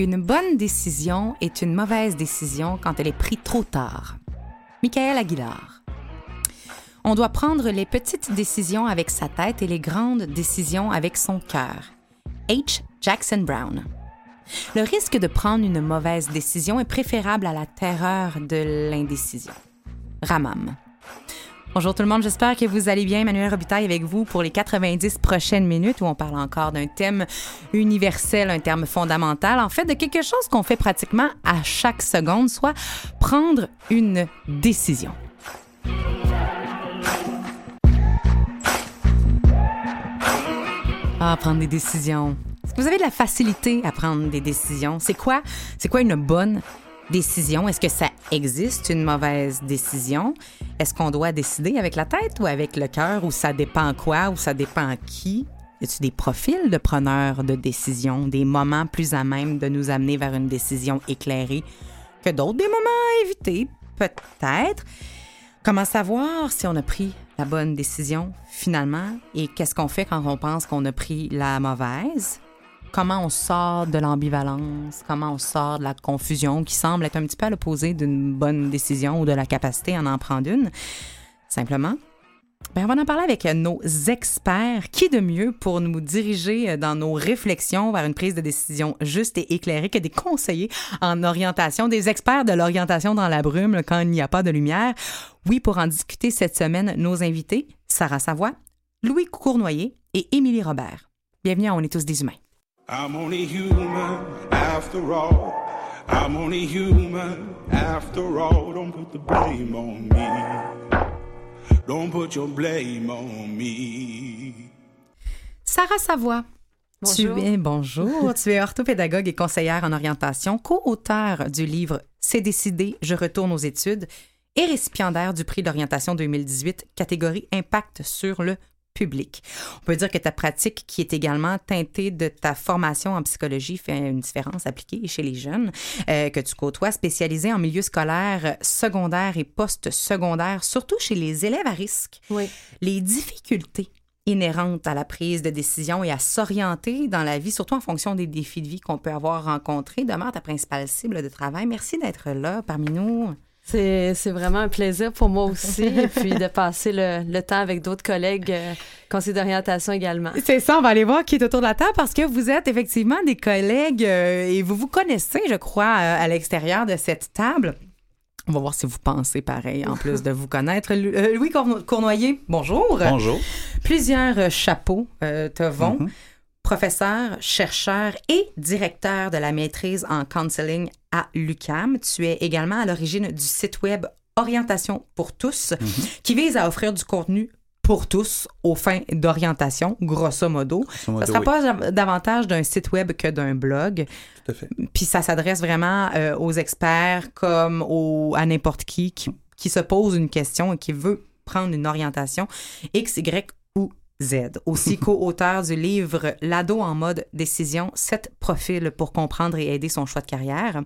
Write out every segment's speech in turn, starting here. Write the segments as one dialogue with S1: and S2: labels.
S1: Une bonne décision est une mauvaise décision quand elle est prise trop tard. Michael Aguilar. On doit prendre les petites décisions avec sa tête et les grandes décisions avec son cœur. H. Jackson Brown. Le risque de prendre une mauvaise décision est préférable à la terreur de l'indécision. Ramam. Bonjour tout le monde, j'espère que vous allez bien. Emmanuel Robitaille avec vous pour les 90 prochaines minutes où on parle encore d'un thème universel, un terme fondamental, en fait de quelque chose qu'on fait pratiquement à chaque seconde, soit prendre une décision. Ah, prendre des décisions. Est-ce que vous avez de la facilité à prendre des décisions? C'est quoi? C'est quoi une bonne décision? Est-ce que ça existe, une mauvaise décision? Est-ce qu'on doit décider avec la tête ou avec le cœur? Ou ça dépend quoi? Ou ça dépend qui? Y a-t-il des profils de preneurs de décision, des moments plus à même de nous amener vers une décision éclairée que d'autres, des moments à éviter, peut-être? Comment savoir si on a pris la bonne décision finalement et qu'est-ce qu'on fait quand on pense qu'on a pris la mauvaise? Comment on sort de l'ambivalence? Comment on sort de la confusion qui semble être un petit peu à l'opposé d'une bonne décision ou de la capacité à en prendre une? Simplement, ben, on va en parler avec nos experts. Qui de mieux pour nous diriger dans nos réflexions vers une prise de décision juste et éclairée que des conseillers en orientation, des experts de l'orientation dans la brume quand il n'y a pas de lumière? Oui, pour en discuter cette semaine, nos invités, Sarah Savoie, Louis Cournoyer et Émilie Robert. Bienvenue à On est tous des humains.
S2: I'm only human after all. I'm only human after all. Don't put the blame on me. Don't put your blame on me.
S1: Sarah Savoie.
S3: Bonjour.
S1: Tu es, bonjour. tu es orthopédagogue et conseillère en orientation, co-auteur du livre C'est décidé, je retourne aux études et récipiendaire du prix d'orientation 2018, catégorie Impact sur le public. On peut dire que ta pratique, qui est également teintée de ta formation en psychologie, fait une différence appliquée chez les jeunes euh, que tu côtoies, spécialisée en milieu scolaire secondaire et post-secondaire, surtout chez les élèves à risque.
S3: Oui.
S1: Les difficultés inhérentes à la prise de décision et à s'orienter dans la vie, surtout en fonction des défis de vie qu'on peut avoir rencontrés, demeure ta principale cible de travail. Merci d'être là parmi nous.
S3: C'est c'est vraiment un plaisir pour moi aussi, et puis de passer le, le temps avec d'autres collègues euh, conseillers d'orientation également.
S1: C'est ça, on va aller voir qui est autour de la table parce que vous êtes effectivement des collègues euh, et vous vous connaissez, je crois, euh, à l'extérieur de cette table. On va voir si vous pensez pareil, en plus de vous connaître. Euh, Louis Courno- Cournoyer, bonjour.
S4: Bonjour.
S1: Plusieurs euh, chapeaux euh, te vont.
S4: Mhm.
S1: Professeur, chercheur et directeur de la maîtrise en counseling à l'UCAM. Tu es également à l'origine du site web Orientation pour tous,
S4: Mhm.
S1: qui vise à offrir du contenu pour tous aux fins d'orientation, grosso modo.
S4: Grosso modo,
S1: ça sera
S4: oui.
S1: pas dav- davantage d'un site web que d'un blog.
S4: Tout à fait.
S1: Puis ça s'adresse vraiment euh, aux experts comme aux, à n'importe qui, qui qui se pose une question et qui veut prendre une orientation X, Y Z. Aussi co-auteur du livre L'ado en mode décision, sept profils pour comprendre et aider son choix de carrière.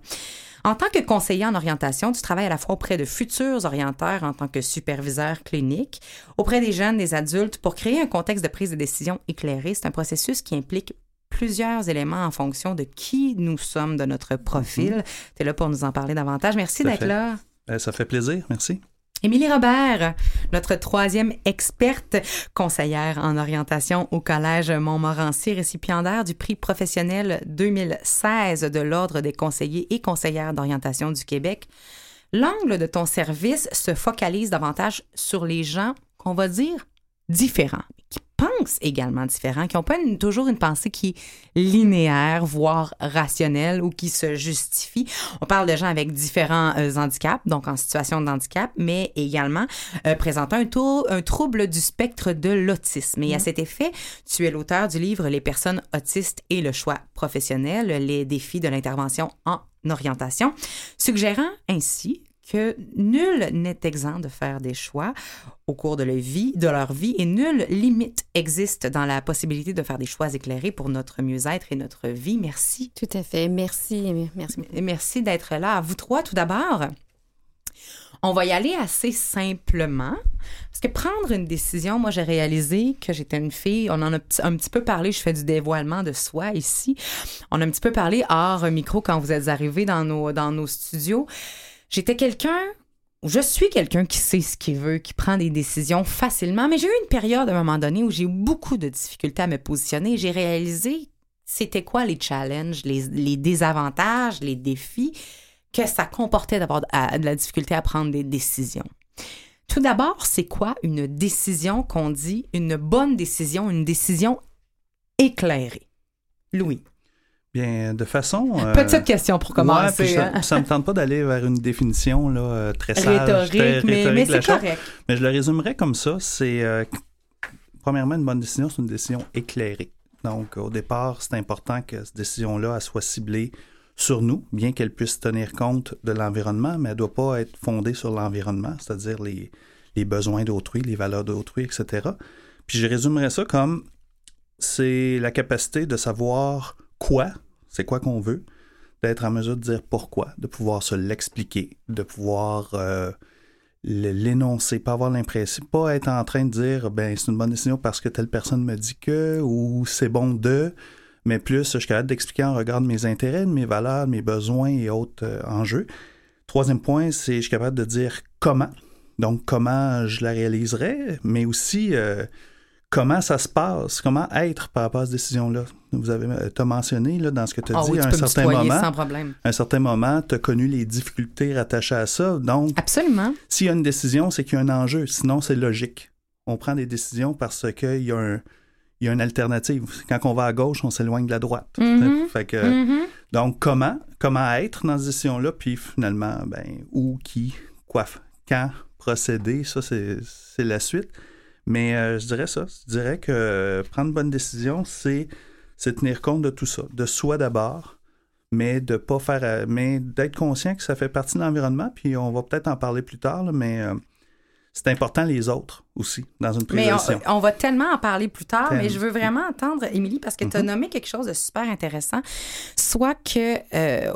S1: En tant que conseiller en orientation, tu travailles à la fois auprès de futurs orienteurs en tant que superviseur clinique, auprès des jeunes, des adultes, pour créer un contexte de prise de décision éclairé. C'est un processus qui implique plusieurs éléments en fonction de qui nous sommes, de notre profil. Tu es là pour nous en parler davantage. Merci d'être là.
S4: Ben, ça fait plaisir, merci.
S1: Émilie Robert, notre troisième experte, conseillère en orientation au Collège Montmorency, récipiendaire du prix professionnel 2016 de l'Ordre des conseillers et conseillères d'orientation du Québec. L'angle de ton service se focalise davantage sur les gens qu'on va dire différents, qui pensent également différent, qui n'ont pas une- toujours une pensée qui est linéaire, voire rationnelle ou qui se justifie. On parle de gens avec différents euh, handicaps, donc en situation de handicap, mais également euh, présentant un, taux- un trouble du spectre de l'autisme. Et à cet effet, tu es l'auteur du livre Les personnes autistes et le choix professionnel, les défis de l'intervention en orientation, suggérant ainsi que nul n'est exempt de faire des choix au cours de leur vie, de leur vie et nulle limite existe dans la possibilité de faire des choix éclairés pour notre mieux-être et notre vie. Merci.
S4: Tout à fait. Merci. Merci.
S1: D'être là. À vous trois, tout d'abord. On va y aller assez simplement. Parce que prendre une décision, moi, j'ai réalisé que j'étais une fille. On en a un petit peu parlé. Je fais du dévoilement de soi ici. On a un petit peu parlé hors micro quand vous êtes arrivés dans nos, dans nos studios. J'étais quelqu'un. Je suis quelqu'un qui sait ce qu'il veut, qui prend des décisions facilement, mais j'ai eu une période à un moment donné où j'ai eu beaucoup de difficultés à me positionner. J'ai réalisé c'était quoi les challenges, les, désavantages, les défis que ça comportait d'avoir de la difficulté à prendre des décisions. Tout d'abord, c'est quoi une décision qu'on dit, une bonne décision, une décision éclairée? Louis.
S5: Bien, de façon. euh,
S1: Petite question pour commencer.
S5: ça,
S1: hein.
S5: ça me tente pas d'aller vers une définition là, euh, très sage,
S1: Rhétorique,
S5: très
S1: mais,
S5: rhétorique
S1: mais c'est correct.
S5: Mais je le résumerais comme ça. C'est euh, premièrement une bonne décision, c'est une décision éclairée. Donc, au départ, c'est important que cette décision-là soit ciblée sur nous, bien qu'elle puisse tenir compte de l'environnement, mais elle ne doit pas être fondée sur l'environnement, c'est-à-dire les, les besoins d'autrui, les valeurs d'autrui, etc. Puis je résumerais ça comme c'est la capacité de savoir quoi, c'est quoi qu'on veut, d'être en mesure de dire pourquoi, de pouvoir se l'expliquer, de pouvoir euh, l'énoncer, pas avoir l'impression, pas être en train de dire ben c'est une bonne décision parce que telle personne me dit que ou c'est bon de, mais plus je suis capable d'expliquer en regard de mes intérêts, de mes valeurs, de mes besoins et autres euh, enjeux. Troisième point, c'est je suis capable de dire comment. Donc comment je la réaliserai, mais aussi euh, comment ça se passe, comment être par rapport à cette décision-là? Vous avez as mentionné là, dans ce que tu as
S1: Ah
S5: dit
S1: oui,
S5: à un certain moment
S1: sans problème.
S5: à un certain moment, tu as connu les difficultés rattachées à ça. Donc,
S1: Absolument.
S5: s'il y a une décision, c'est qu'il y a un enjeu. Sinon, c'est logique. On prend des décisions parce qu'il y a un. Il y a une alternative. Quand on va à gauche, on s'éloigne de la droite.
S1: Mhm.
S5: Fait que,
S1: Mhm.
S5: Donc, comment? Comment être dans cette décision-là? Puis finalement, ben, où, qui, quoi, quand procéder? Ça, c'est c'est la suite. Mais euh, je dirais ça. Je dirais que euh, prendre bonne décision, c'est c'est tenir compte de tout ça. De soi d'abord, mais de pas faire. euh, mais d'être conscient que ça fait partie de l'environnement. Puis on va peut-être en parler plus tard, là, mais euh, c'est important les autres aussi dans une prise
S1: Mais
S5: de
S1: on, va tellement en parler plus tard, mais je veux vraiment entendre, Émilie, parce que tu as
S5: Mhm.
S1: nommé quelque chose de super intéressant. Soit que euh,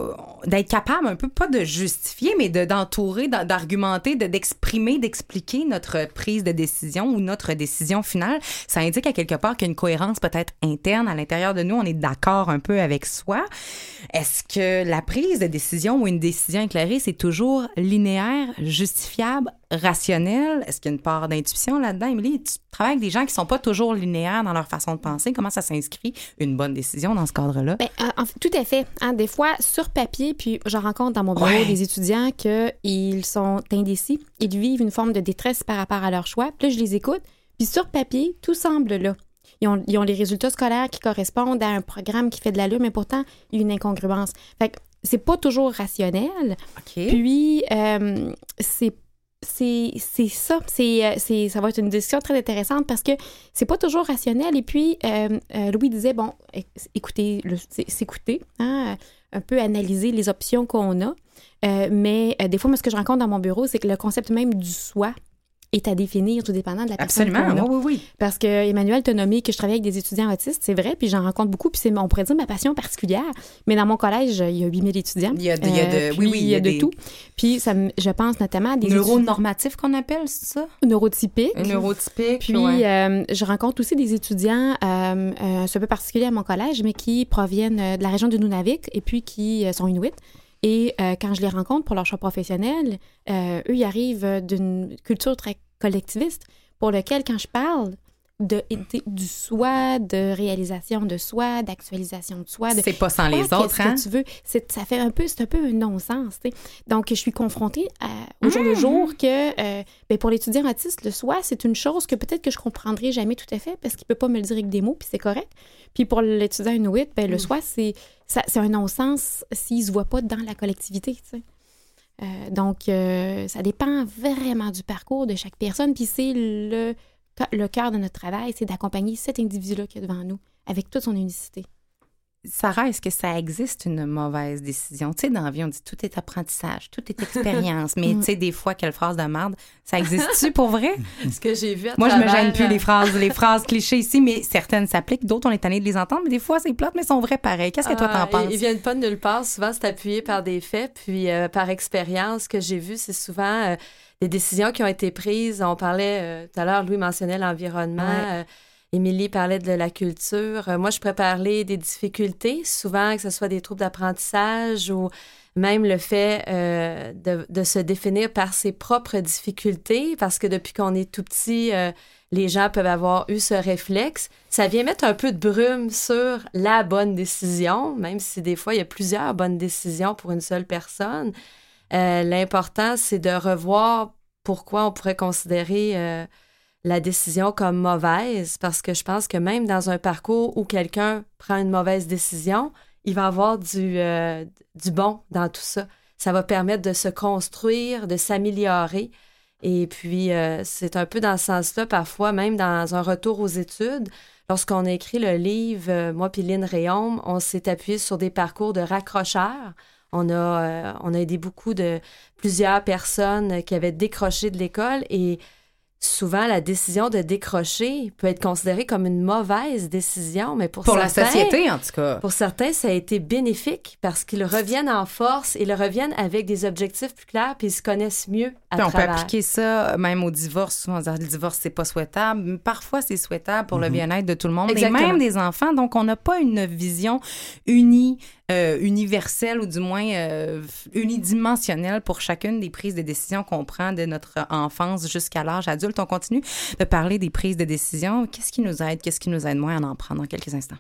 S1: d'être capable un peu, pas de justifier, mais de- d'entourer, d'en- d'argumenter, de- d'exprimer, d'expliquer notre prise de décision ou notre décision finale. Ça indique à quelque part qu'il y a une cohérence peut-être interne à l'intérieur de nous. On est d'accord un peu avec soi. Est-ce que la prise de décision ou une décision éclairée, c'est toujours linéaire, justifiable, rationnel? Est-ce qu'il y a une part d'intuition? Là-dedans? Émilie, tu travailles avec des gens qui sont pas toujours linéaires dans leur façon de penser. Comment ça s'inscrit une bonne décision dans ce cadre-là?
S4: Ben, euh, en fait, tout à fait. Hein, des fois, sur papier, puis je rencontre dans mon bureau
S1: Ouais.
S4: des étudiants qu'ils sont indécis. Ils vivent une forme de détresse par rapport à leur choix. Puis là, je les écoute. Puis sur papier, tout semble là. Ils ont, ils ont les résultats scolaires qui correspondent à un programme qui fait de l'allure, mais pourtant, il y a une incongruence. Fait que c'est pas toujours rationnel. Puis, euh, c'est c'est ça. Euh, c'est, ça va être une discussion très intéressante parce que c'est pas toujours rationnel. Et puis, euh, euh, Louis disait, bon, écoutez, s'écouter, hein, un peu analyser les options qu'on a. Mais des fois, moi, ce que je rencontre dans mon bureau, c'est que le concept même du soi est à définir tout dépendant de la personne
S1: Absolument. Oui, oui, oui.
S4: Parce que Emmanuel t'a nommé que je travaille avec des étudiants autistes, c'est vrai, puis j'en rencontre beaucoup, puis c'est, on pourrait dire, ma passion particulière. Mais dans mon collège, il y a 8000 étudiants.
S1: Il y a de, il y a de-
S4: Euh,
S1: oui, oui,
S4: il y a de
S1: des
S4: tout. Puis ça, je pense notamment à des étudiants
S1: neuronormatifs qu'on appelle, c'est ça?
S4: neurotypiques.
S1: Neurotypiques.
S4: Puis euh, je rencontre aussi des étudiants, euh, euh, un peu particulier à mon collège, mais qui proviennent de la région du Nunavik et puis qui sont inuits. Et euh, quand je les rencontre pour leur choix professionnel, euh, eux, ils arrivent d'une culture très collectiviste pour lequel, quand je parle, de, de- du soi, de réalisation de soi, d'actualisation de soi. de-
S1: C'est pas sans les autres, hein?
S4: que tu veux? C'est, ça fait un peu, c'est un peu un non-sens. Donc, je suis confrontée à- au jour le
S1: Mmh.
S4: jour que euh, ben, pour l'étudiant autiste, le soi, c'est une chose que peut-être que je comprendrai jamais tout à fait parce qu'il peut pas me le dire avec des mots, puis c'est correct. Puis pour l'étudiant inuit, ben, le
S1: Mmh.
S4: soi, c'est, ça- c'est un non-sens s'il se voit pas dans la collectivité. tu sais. Euh, donc, euh, ça dépend vraiment du parcours de chaque personne. Puis c'est le, le cœur de notre travail, c'est d'accompagner cet individu-là qui est devant nous avec toute son unicité.
S1: Sarah, est-ce que ça existe une mauvaise décision? Tu sais, dans la vie, on dit tout est apprentissage, tout est expérience. mais tu sais, des fois, quelle phrase de merde, ça existe-tu pour vrai?
S3: Ce que j'ai vu à
S1: Moi, je me
S3: travers,
S1: gêne plus
S3: euh,
S1: les phrases, les phrases clichés ici, mais certaines s'appliquent, d'autres, on est tanné de les entendre, mais des fois, c'est plate, mais sont vraies pareil. Qu'est-ce que toi,
S3: Ah,
S1: t'en penses?
S3: Ils, ils viennent pas de nulle part. Souvent, c'est appuyé par des faits. Puis, euh, par expérience, ce que j'ai vu, c'est souvent euh, des décisions qui ont été prises. On parlait euh, tout à l'heure, Louis mentionnait l'environnement.
S1: Ouais.
S3: euh, Émilie parlait de la culture. Euh, moi, je pourrais parler des difficultés, souvent que ce soit des troubles d'apprentissage ou même le fait euh, de, de se définir par ses propres difficultés, parce que depuis qu'on est tout petit, euh, les gens peuvent avoir eu ce réflexe. Ça vient mettre un peu de brume sur la bonne décision, même si des fois, il y a plusieurs bonnes décisions pour une seule personne. Euh, L'important, c'est de revoir pourquoi on pourrait considérer euh, la décision comme mauvaise, parce que je pense que même dans un parcours où quelqu'un prend une mauvaise décision, il va avoir du, euh, bon dans tout ça. Ça va permettre de se construire, de s'améliorer. Et puis, c'est un peu dans ce sens-là, parfois, même dans un retour aux études. Lorsqu'on a écrit le livre, moi puis Lynn Réaume, on s'est appuyé sur des parcours de raccrocheurs. On a, euh, on a aidé beaucoup de plusieurs personnes qui avaient décroché de l'école et souvent la décision de décrocher peut être considérée comme une mauvaise décision, mais pour,
S1: Pour la
S3: certains,
S1: société, en tout cas.
S3: pour certains, ça a été bénéfique parce qu'ils reviennent en force et ils reviennent avec des objectifs plus clairs puis ils se connaissent mieux à
S1: Puis on peut appliquer ça même au divorce. Souvent, on dit, le divorce, c'est pas souhaitable. Mais Parfois, c'est souhaitable pour le bien-être de tout le monde,
S3: Exactement.
S1: et même des enfants. Donc, on n'a pas une vision unie, euh, universelle ou du moins euh, unidimensionnelle pour chacune des prises de décision qu'on prend de notre enfance jusqu'à l'âge adulte. On continue de parler des prises de décision. Qu'est-ce qui nous aide, qu'est-ce qui nous aide moins à en prendre dans quelques instants?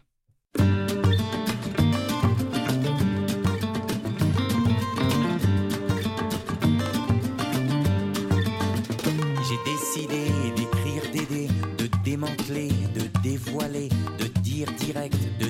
S6: J'ai décidé d'écrire d'aider, de démanteler, de dévoiler, de dire direct, de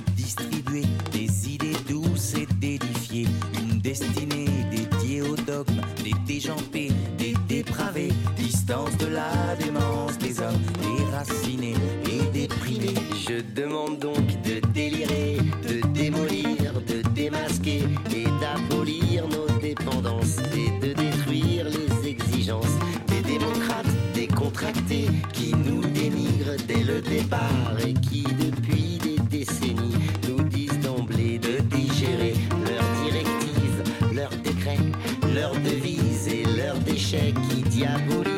S6: demande donc de délirer, de démolir, de démasquer et d'abolir nos dépendances et de détruire les exigences des démocrates décontractés qui nous dénigrent dès le départ et qui depuis des décennies nous disent d'emblée de digérer leurs directives, leurs décrets, leurs devises et leurs déchets qui diabolisent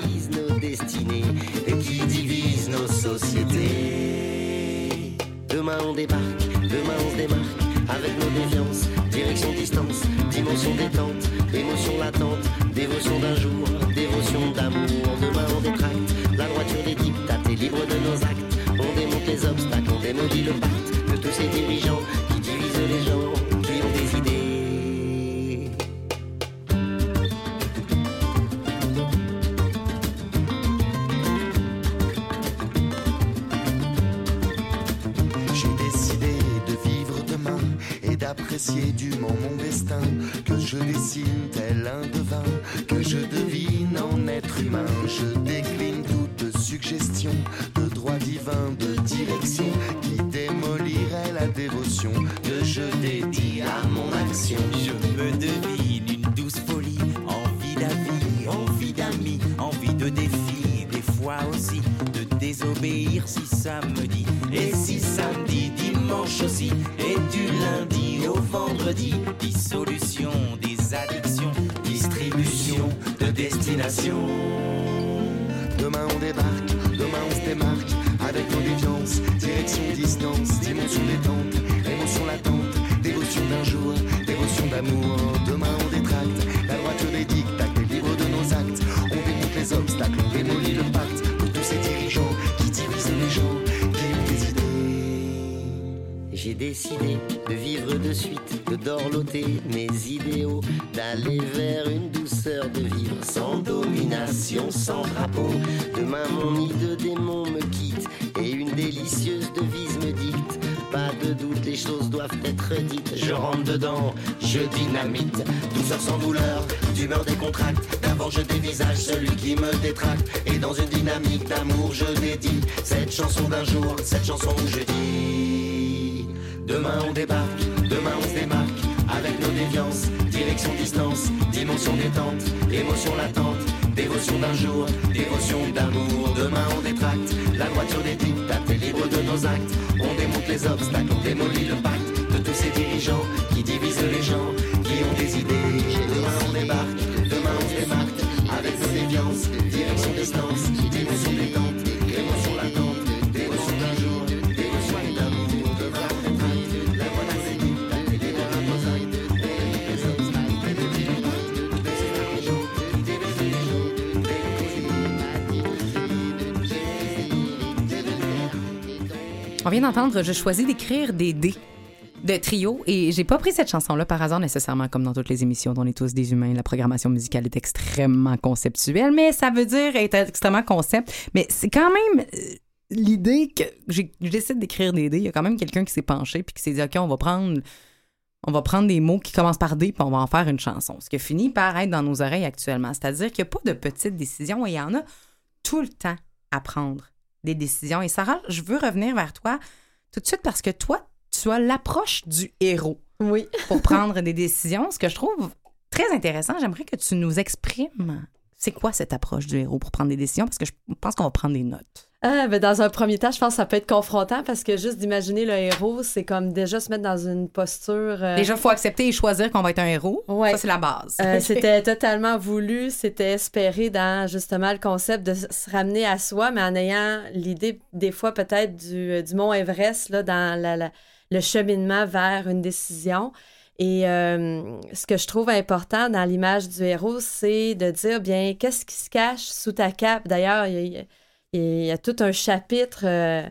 S6: Demain on débarque, demain on se démarque avec nos déviances, direction distance, dimension détente, émotion latente, dévotion d'un jour, dévotion d'amour. Demain on détracte la droiture des dictates et libre de nos actes. On démonte les obstacles, on démolit le pacte de tous ces dirigeants
S7: et d'apprécier dûment mon destin. Que je dessine tel un devin, que je devine en être humain. Je décline toute suggestion de droit divin, de direction qui démolirait la dévotion que je dédie à mon action.
S6: Je me devine une douce folie, et du lundi au vendredi, dissolution des addictions, distribution de destination.
S7: Demain on débarque, demain on se démarque avec déviances, direction distance, dimension détente, émotion latente, dévotion d'un jour, dévotion d'amour. Demain on détracte la droiture des dictats, décidé de vivre de suite, de dorloter mes idéaux, d'aller vers une douceur de vivre sans domination, sans drapeau. Demain mon nid de démon me quitte et une délicieuse devise me dicte. Pas de doute, les choses doivent être dites. Je rentre dedans, je dynamite. Douceur sans douleur, d'humeur décontracte. D'abord je dévisage celui qui me détracte. Et dans une dynamique d'amour, je dédie cette chanson d'un jour, cette chanson où je dis Demain on débarque, demain on se démarque. Avec nos déviances, direction distance, dimension détente, émotion latente, dévotion d'un jour, dévotion d'amour. Demain on détracte, la voiture des dictates est libre de nos actes. On démonte les obstacles, on démolit le pacte de tous ces dirigeants qui divisent les gens, qui ont des idées. Demain on débarque, demain on se démarque. Avec nos déviances, direction distance, On
S1: vient d'entendre Je choisis d'écrire des dés de trio et j'ai pas pris cette chanson-là par hasard nécessairement comme dans toutes les émissions dont on est tous des humains. La programmation musicale est extrêmement conceptuelle, mais ça veut dire être extrêmement concept. Mais c'est quand même euh, l'idée que je décide d'écrire des dés. Il y a quand même quelqu'un qui s'est penché puis qui s'est dit OK, on va prendre on va prendre des mots qui commencent par D puis on va en faire une chanson. Ce qui finit par être dans nos oreilles actuellement. C'est-à-dire qu'il n'y a pas de petites décisions et il y en a tout le temps à prendre des décisions. Et Sarah, je veux revenir vers toi tout de suite parce que toi, tu as l'approche du héros
S3: Oui.
S1: pour prendre des décisions, ce que je trouve très intéressant. J'aimerais que tu nous exprimes c'est quoi cette approche du héros pour prendre des décisions? Parce que je pense qu'on va prendre des notes.
S3: Ah, ben dans un premier temps, je pense que ça peut être confrontant parce que juste d'imaginer le héros, c'est comme déjà se mettre dans une posture. euh,
S1: Déjà, il faut accepter et choisir qu'on va être un héros.
S3: Ouais.
S1: Ça, c'est la base.
S3: Euh, c'était totalement voulu, c'était espéré dans justement le concept de se ramener à soi, mais en ayant l'idée des fois peut-être du, du mont Everest là, dans la- la- le cheminement vers une décision. Et euh, ce que je trouve important dans l'image du héros, c'est de dire, bien, qu'est-ce qui se cache sous ta cape? D'ailleurs, il y a, il y a tout un chapitre euh,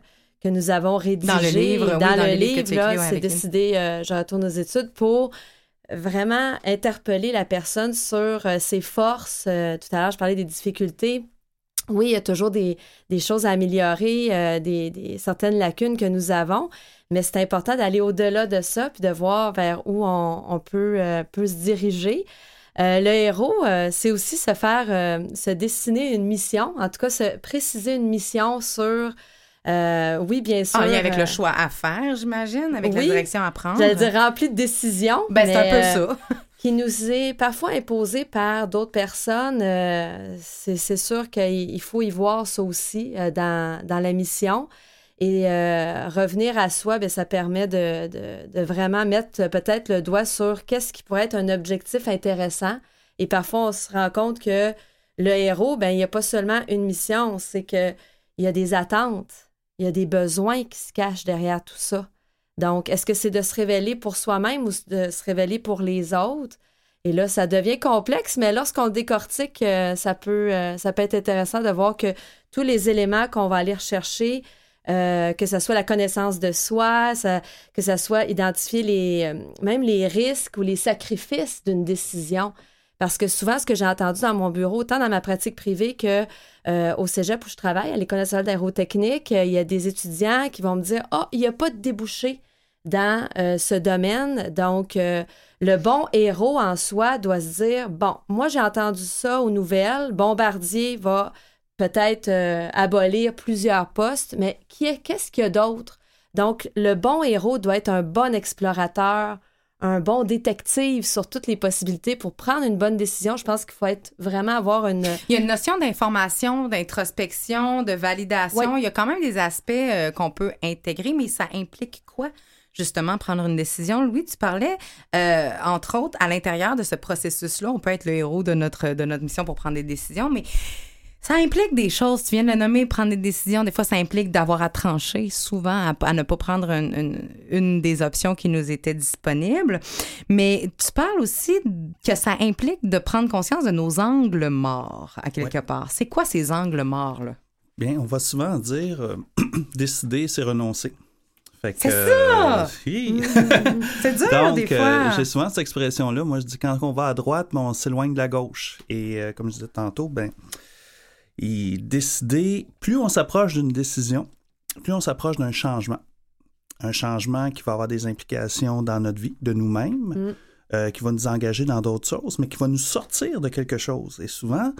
S3: que nous avons rédigé
S1: Dans le livre, oui,
S3: dans,
S1: dans
S3: le
S1: livre ouais,
S3: c'est décidé, euh, je retourne aux études pour vraiment interpeller la personne sur euh, ses forces. Tout à l'heure, je parlais des difficultés. Oui, il y a toujours des, des choses à améliorer, des, des- certaines lacunes que nous avons, mais c'est important d'aller au-delà de ça puis de voir vers où on, on peut, peut se diriger. Euh, le héros, euh, c'est aussi se faire, euh, se dessiner une mission, en tout cas se préciser une mission sur, oui, bien sûr.
S1: En lien avec le choix à faire, j'imagine, avec la direction à prendre.
S3: J'allais dire rempli de décisions.
S1: Ben, c'est un peu ça.
S3: qui nous est parfois imposé par d'autres personnes. c'est sûr qu'il il faut y voir ça aussi dans, dans la mission. Et euh, revenir à soi, ben, ça permet de, vraiment mettre peut-être le doigt sur qu'est-ce qui pourrait être un objectif intéressant. Et parfois, on se rend compte que le héros, ben, il n'y a pas seulement une mission, c'est qu'il y a des attentes, il y a des besoins qui se cachent derrière tout ça. Donc, est-ce que c'est de se révéler pour soi-même ou de se révéler pour les autres? Et là, ça devient complexe, mais lorsqu'on décortique, euh, ça, peut, euh, ça peut être intéressant de voir que tous les éléments qu'on va aller rechercher, euh, que ce soit la connaissance de soi, que ce soit identifier les, euh, même les risques ou les sacrifices d'une décision. Parce que souvent, ce que j'ai entendu dans mon bureau, tant dans ma pratique privée que euh, au cégep où je travaille, à l'École nationale d'aérotechnique, euh, il y a des étudiants qui vont me dire Ah, il n'y a pas de débouché dans ce domaine. Donc, le bon héros en soi doit se dire Bon, moi, j'ai entendu ça aux nouvelles. Bombardier va peut-être euh, abolir plusieurs postes, mais qu'est-ce qu'il y a d'autre? Donc, le bon héros doit être un bon explorateur, un bon détective sur toutes les possibilités pour prendre une bonne décision. Je pense qu'il faut être vraiment avoir une.
S1: Il y a une notion d'information, d'introspection, de validation. Il y a quand même des aspects euh, qu'on peut intégrer, mais ça implique quoi? Justement, prendre une décision. Louis, tu parlais, euh, entre autres, à l'intérieur de ce processus-là, on peut être le héros de notre, de notre mission pour prendre des décisions, mais ça implique des choses. Tu viens de le nommer, prendre des décisions. Des fois, ça implique d'avoir à trancher, souvent à, à ne pas prendre une, une- une des options qui nous était disponible. Mais tu parles aussi que ça implique de prendre conscience de nos angles morts, à quelque part. C'est quoi ces angles morts-là?
S5: Bien, on va souvent dire euh, décider, c'est renoncer. Fait que,
S1: C'est ça!
S5: euh, hi.
S1: C'est dur,
S5: Donc,
S1: des
S5: euh,
S1: fois.
S5: j'ai souvent cette expression-là. Moi, je dis quand on va à droite, mais on s'éloigne de la gauche. Et euh, comme je disais tantôt, ben, et décider, plus on s'approche d'une décision, plus on s'approche d'un changement. Un changement qui va avoir des implications dans notre vie, de nous-mêmes,
S3: Mm.
S5: euh, qui va nous engager dans d'autres choses, mais qui va nous sortir de quelque chose. Et souvent,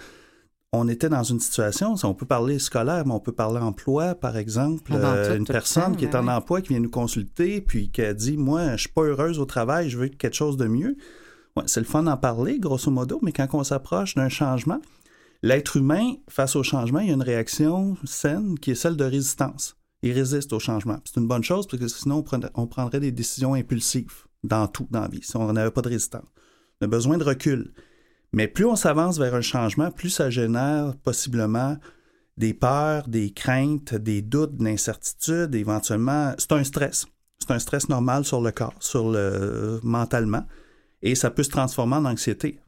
S5: on était dans une situation, on peut parler scolaire, mais on peut parler emploi, par exemple.
S1: Ah, dans
S5: Euh,
S1: tout,
S5: une
S1: tout
S5: personne
S1: temps,
S5: qui est
S1: ben
S5: en
S1: oui.
S5: emploi, qui vient nous consulter, puis qui a dit, moi, je suis pas heureuse au travail, je veux quelque chose de mieux. Ouais, c'est le fun d'en parler, grosso modo, mais quand on s'approche d'un changement, l'être humain, face au changement, il y a une réaction saine qui est celle de résistance. Il résiste au changement. C'est une bonne chose parce que sinon, on prendrait, des décisions impulsives dans tout dans la vie, si on n'avait pas de résistance. On a besoin de recul. Mais plus on s'avance vers un changement, plus ça génère possiblement des peurs, des craintes, des doutes, de l'incertitude, éventuellement. C'est un stress. C'est un stress normal sur le corps, sur le mentalement. Et ça peut se transformer en anxiété.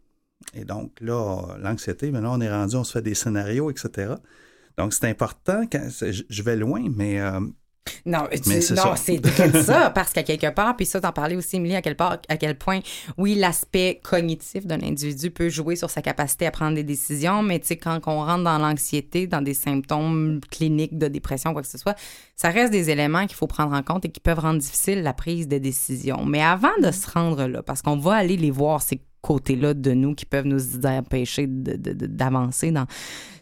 S5: Et donc, là, l'anxiété, maintenant, on est rendu, on se fait des scénarios, etc. Donc, c'est important. Quand, je vais loin, mais euh,
S1: Non, tu-
S5: Mais c'est
S1: non,
S5: ça.
S1: c'est ça, parce qu'à quelque part, puis ça, t'en parlais aussi, Émilie, à quel, part, à quel point, oui, l'aspect cognitif d'un individu peut jouer sur sa capacité à prendre des décisions, mais tu sais, quand on rentre dans l'anxiété, dans des symptômes cliniques de dépression, quoi que ce soit, ça reste des éléments qu'il faut prendre en compte et qui peuvent rendre difficile la prise de décision. Mais avant de se rendre là, parce qu'on va aller les voir, ces côtés-là de nous qui peuvent nous empêcher d'avancer dans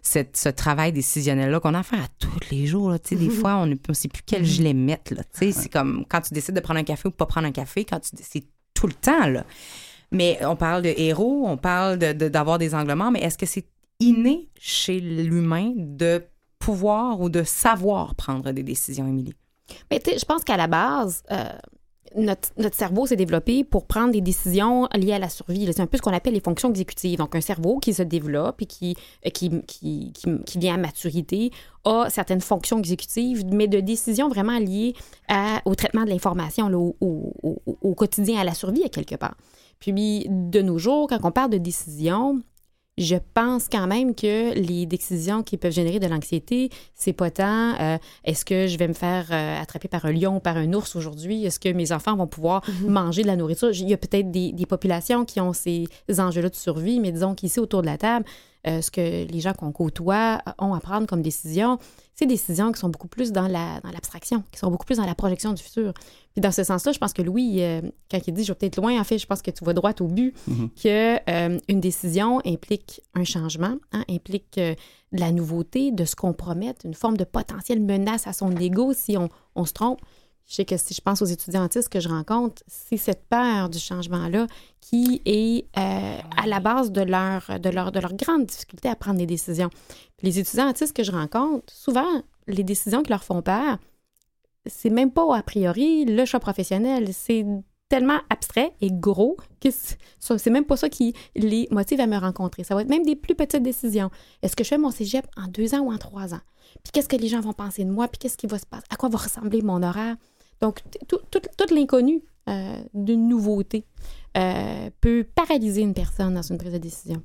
S1: cette, ce travail décisionnel-là qu'on a à faire à tous les jours. Là, des fois, on ne sait plus quel gilet mettre. Là, Tu sais, C'est comme quand tu décides de prendre un café ou pas prendre un café, quand tu décides tout le temps. Là. Mais on parle de héros, on parle de- de- d'avoir des anglements, mais est-ce que c'est inné chez l'humain de pouvoir ou de savoir prendre des décisions, Émilie?
S4: Mais tu sais, je pense qu'à la base, euh, notre, notre cerveau s'est développé pour prendre des décisions liées à la survie. C'est un peu ce qu'on appelle les fonctions exécutives. Donc, un cerveau qui se développe et qui, euh, qui, qui, qui, qui vient à maturité a certaines fonctions exécutives, mais de décisions vraiment liées au traitement de l'information, au, au- au- au quotidien, à la survie, à quelque part. Puis, de nos jours, quand on parle de décisions, je pense quand même que les décisions qui peuvent générer de l'anxiété, c'est pas tant euh, est-ce que je vais me faire euh, attraper par un lion ou par un ours aujourd'hui? Est-ce que mes enfants vont pouvoir manger de la nourriture? Il y a peut-être des, des populations qui ont ces enjeux-là de survie, mais disons qu'ici, autour de la table, euh, ce que les gens qu'on côtoie ont à prendre comme décision, c'est des décisions qui sont beaucoup plus dans la dans l'abstraction, qui sont beaucoup plus dans la projection du futur. Puis dans ce sens-là, je pense que Louis, euh, quand il dit je vais peut-être loin, en fait, je pense que tu vas droit au but, que euh, une décision implique un changement, hein, implique de la nouveauté, de se compromettre, une forme de potentielle menace à son ego si on, on se trompe. Je sais que si je pense aux étudiants autistes que je rencontre, c'est cette peur du changement-là qui est euh, à la base de leur, de, leur, de leur grande difficulté à prendre des décisions. Puis les étudiants autistes que je rencontre, souvent, les décisions qui leur font peur, c'est même pas a priori le choix professionnel. C'est tellement abstrait et gros que c'est c'est même pas ça qui les motive à me rencontrer. Ça va être même des plus petites décisions. Est-ce que je fais mon cégep en deux ans ou en trois ans? Puis qu'est-ce que les gens vont penser de moi? Puis qu'est-ce qui va se passer? À quoi va ressembler mon horaire? Donc, t- tout, l'inconnu euh, d'une nouveauté euh, peut paralyser une personne dans une prise de décision.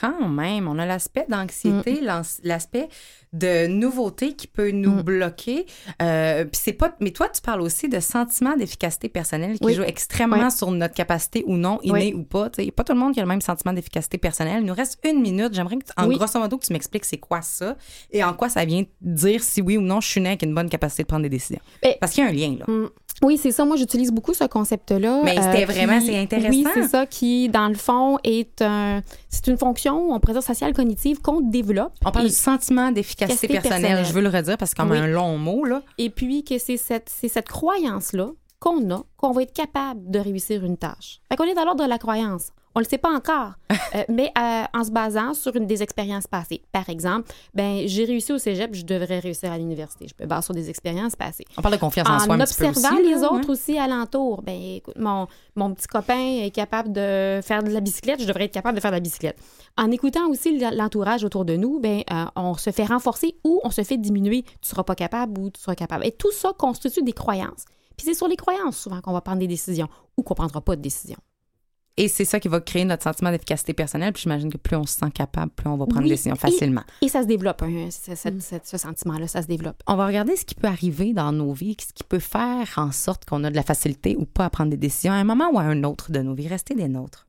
S1: Quand même, on a l'aspect d'anxiété, l'aspect de nouveauté qui peut nous
S4: Mm.
S1: bloquer. Euh, c'est pas, mais toi, tu parles aussi de sentiment d'efficacité personnelle qui
S4: Oui.
S1: joue extrêmement
S4: Oui.
S1: sur notre capacité ou non, innée
S4: Oui.
S1: ou pas. Il n'y a pas tout le monde qui a le même sentiment d'efficacité personnelle. Il nous reste une minute. J'aimerais que, tu- en grosso modo, que tu m'expliques c'est quoi ça et en quoi ça vient dire si oui ou non je suis né avec une bonne capacité de prendre des décisions. Parce qu'il y a un lien, là.
S4: Mm. Oui, c'est ça. Moi, j'utilise beaucoup ce concept-là.
S1: Mais c'était
S4: euh,
S1: vraiment-
S4: qui-
S1: c'est intéressant.
S4: Oui, c'est ça qui, dans le fond, est un, c'est une fonction, on pourrait dire sociale cognitive qu'on développe.
S1: On parle
S4: Et-
S1: du sentiment d'efficacité
S4: Efficacité
S1: personnelle.
S4: personnelle.
S1: Je veux le redire parce que c'est comme
S4: Oui.
S1: un long mot, là.
S4: Et puis que c'est cette, c'est cette croyance-là qu'on a, qu'on va être capable de réussir une tâche. Fait qu'on est dans l'ordre de la croyance. On le sait pas encore, euh, mais euh, en se basant sur une des expériences passées. Par exemple, ben j'ai réussi au cégep, je devrais réussir à l'université. Je me base sur des expériences passées.
S1: On parle de confiance en,
S4: En
S1: soi un petit peu
S4: observant les
S1: là,
S4: autres aussi alentour. Ben, écoute, mon, mon petit copain est capable de faire de la bicyclette, je devrais être capable de faire de la bicyclette. En écoutant aussi l'entourage autour de nous, ben, euh, on se fait renforcer ou on se fait diminuer. Tu seras pas capable ou tu seras capable. Et tout ça constitue des croyances. Puis c'est sur les croyances souvent qu'on va prendre des décisions ou qu'on prendra pas de décision.
S1: Et c'est ça qui va créer notre sentiment d'efficacité personnelle. Puis j'imagine que plus on se sent capable, plus on va prendre
S4: Oui,
S1: des décisions facilement.
S4: Et ça se développe, hein, ce, ce-
S3: Mm.
S4: ce- ce sentiment-là, ça se développe.
S1: On va regarder ce qui peut arriver dans nos vies, ce qui peut faire en sorte qu'on a de la facilité ou pas à prendre des décisions à un moment ou à un autre de nos vies. Restez des nôtres.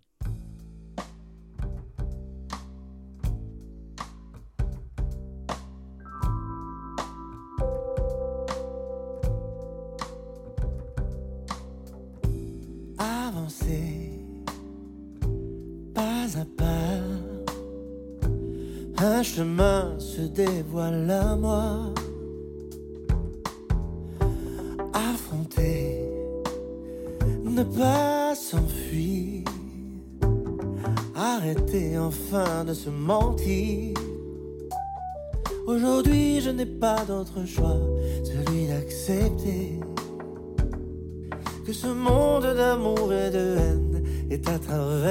S8: avancer pas à pas. Un chemin se dévoile à moi. Affronter, ne pas s'enfuir. Arrêter enfin de se mentir. Aujourd'hui, je n'ai pas d'autre choix, celui d'accepter que ce monde d'amour et de haine est à traverser.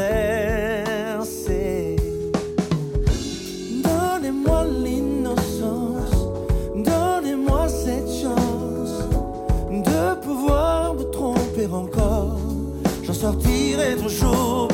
S8: Donnez-moi l'innocence, donnez-moi cette chance de pouvoir me tromper encore. J'en sortirai toujours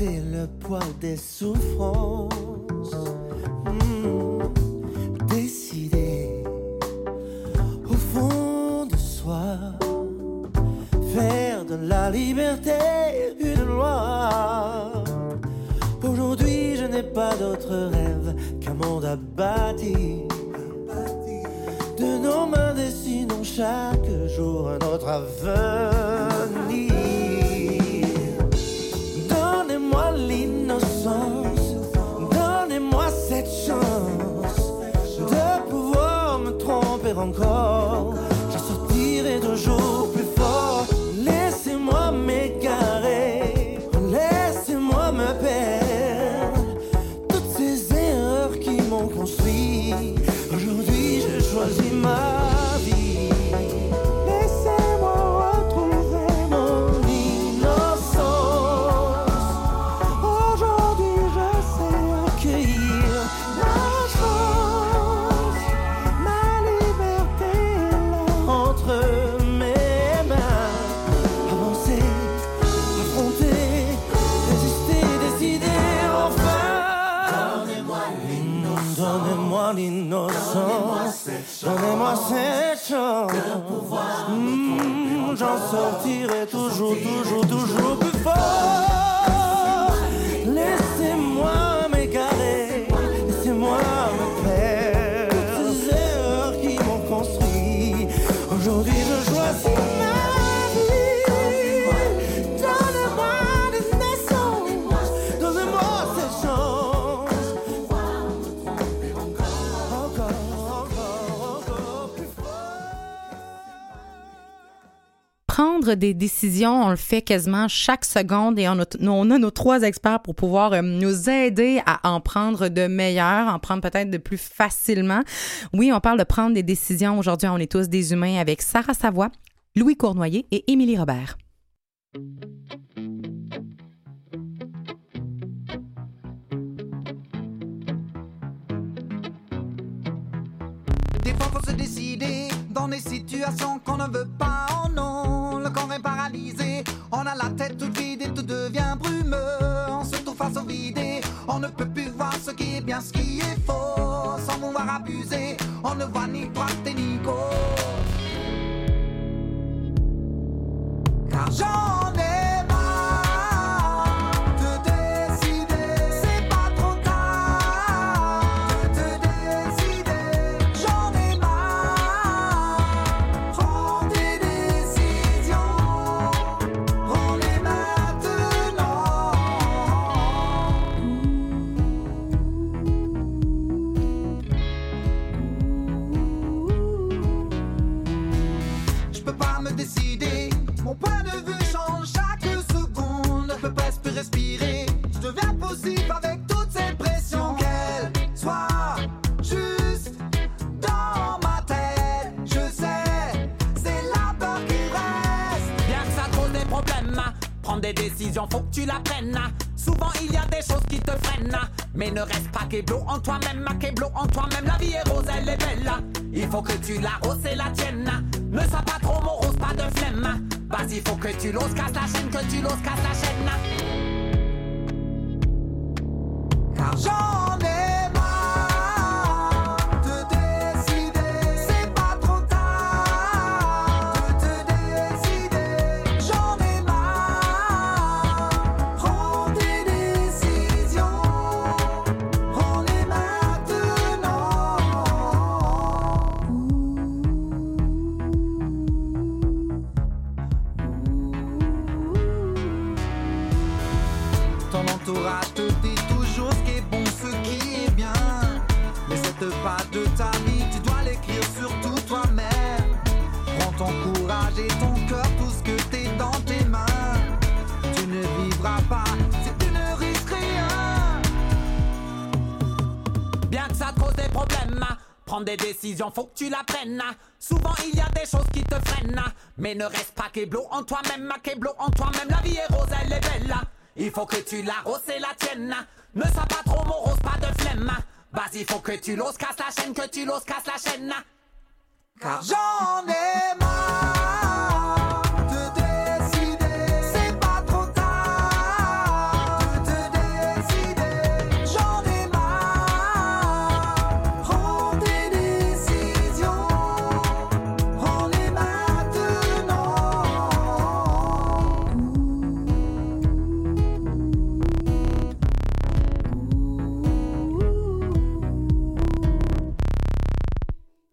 S8: dépasser le poids des souffrances, Hmm. décider au fond de soi faire de la liberté une loi. Aujourd'hui, je n'ai pas d'autre rêve qu'un monde à bâtir. De nos mains dessinons chaque jour un autre. Sortirai toujours, toujours, toujours
S1: Des décisions, on le fait quasiment chaque seconde et on a, on a nos trois experts pour pouvoir euh, nous aider à en prendre de meilleurs, en prendre peut-être de plus facilement. Oui, on parle de prendre des décisions. Aujourd'hui, on est tous des humains avec Sarah Savoie, Louis Cournoyer et Émilie Robert.
S9: Dans des situations qu'on ne veut pas. Oh non, le corps est paralysé. On a la tête toute vide et tout devient brumeux. On se trouve face au vide et on ne peut plus voir ce qui est bien, ce qui est faux. Sans vouloir abuser, on ne voit ni droite et ni gauche. Car j'en ai casse la chaîne, décisions, faut que tu la prennes. hein. Souvent il y a des choses qui te freinent, hein. mais ne reste pas kéblo en toi-même, ma kéblo en toi-même. La vie est rose, elle est belle. hein. Il faut que tu la roses, c'est la tienne. hein. Ne sois pas trop morose, pas de flemme. hein. Vas-y, faut que tu l'oses, casse la chaîne, que tu l'oses, casse la chaîne.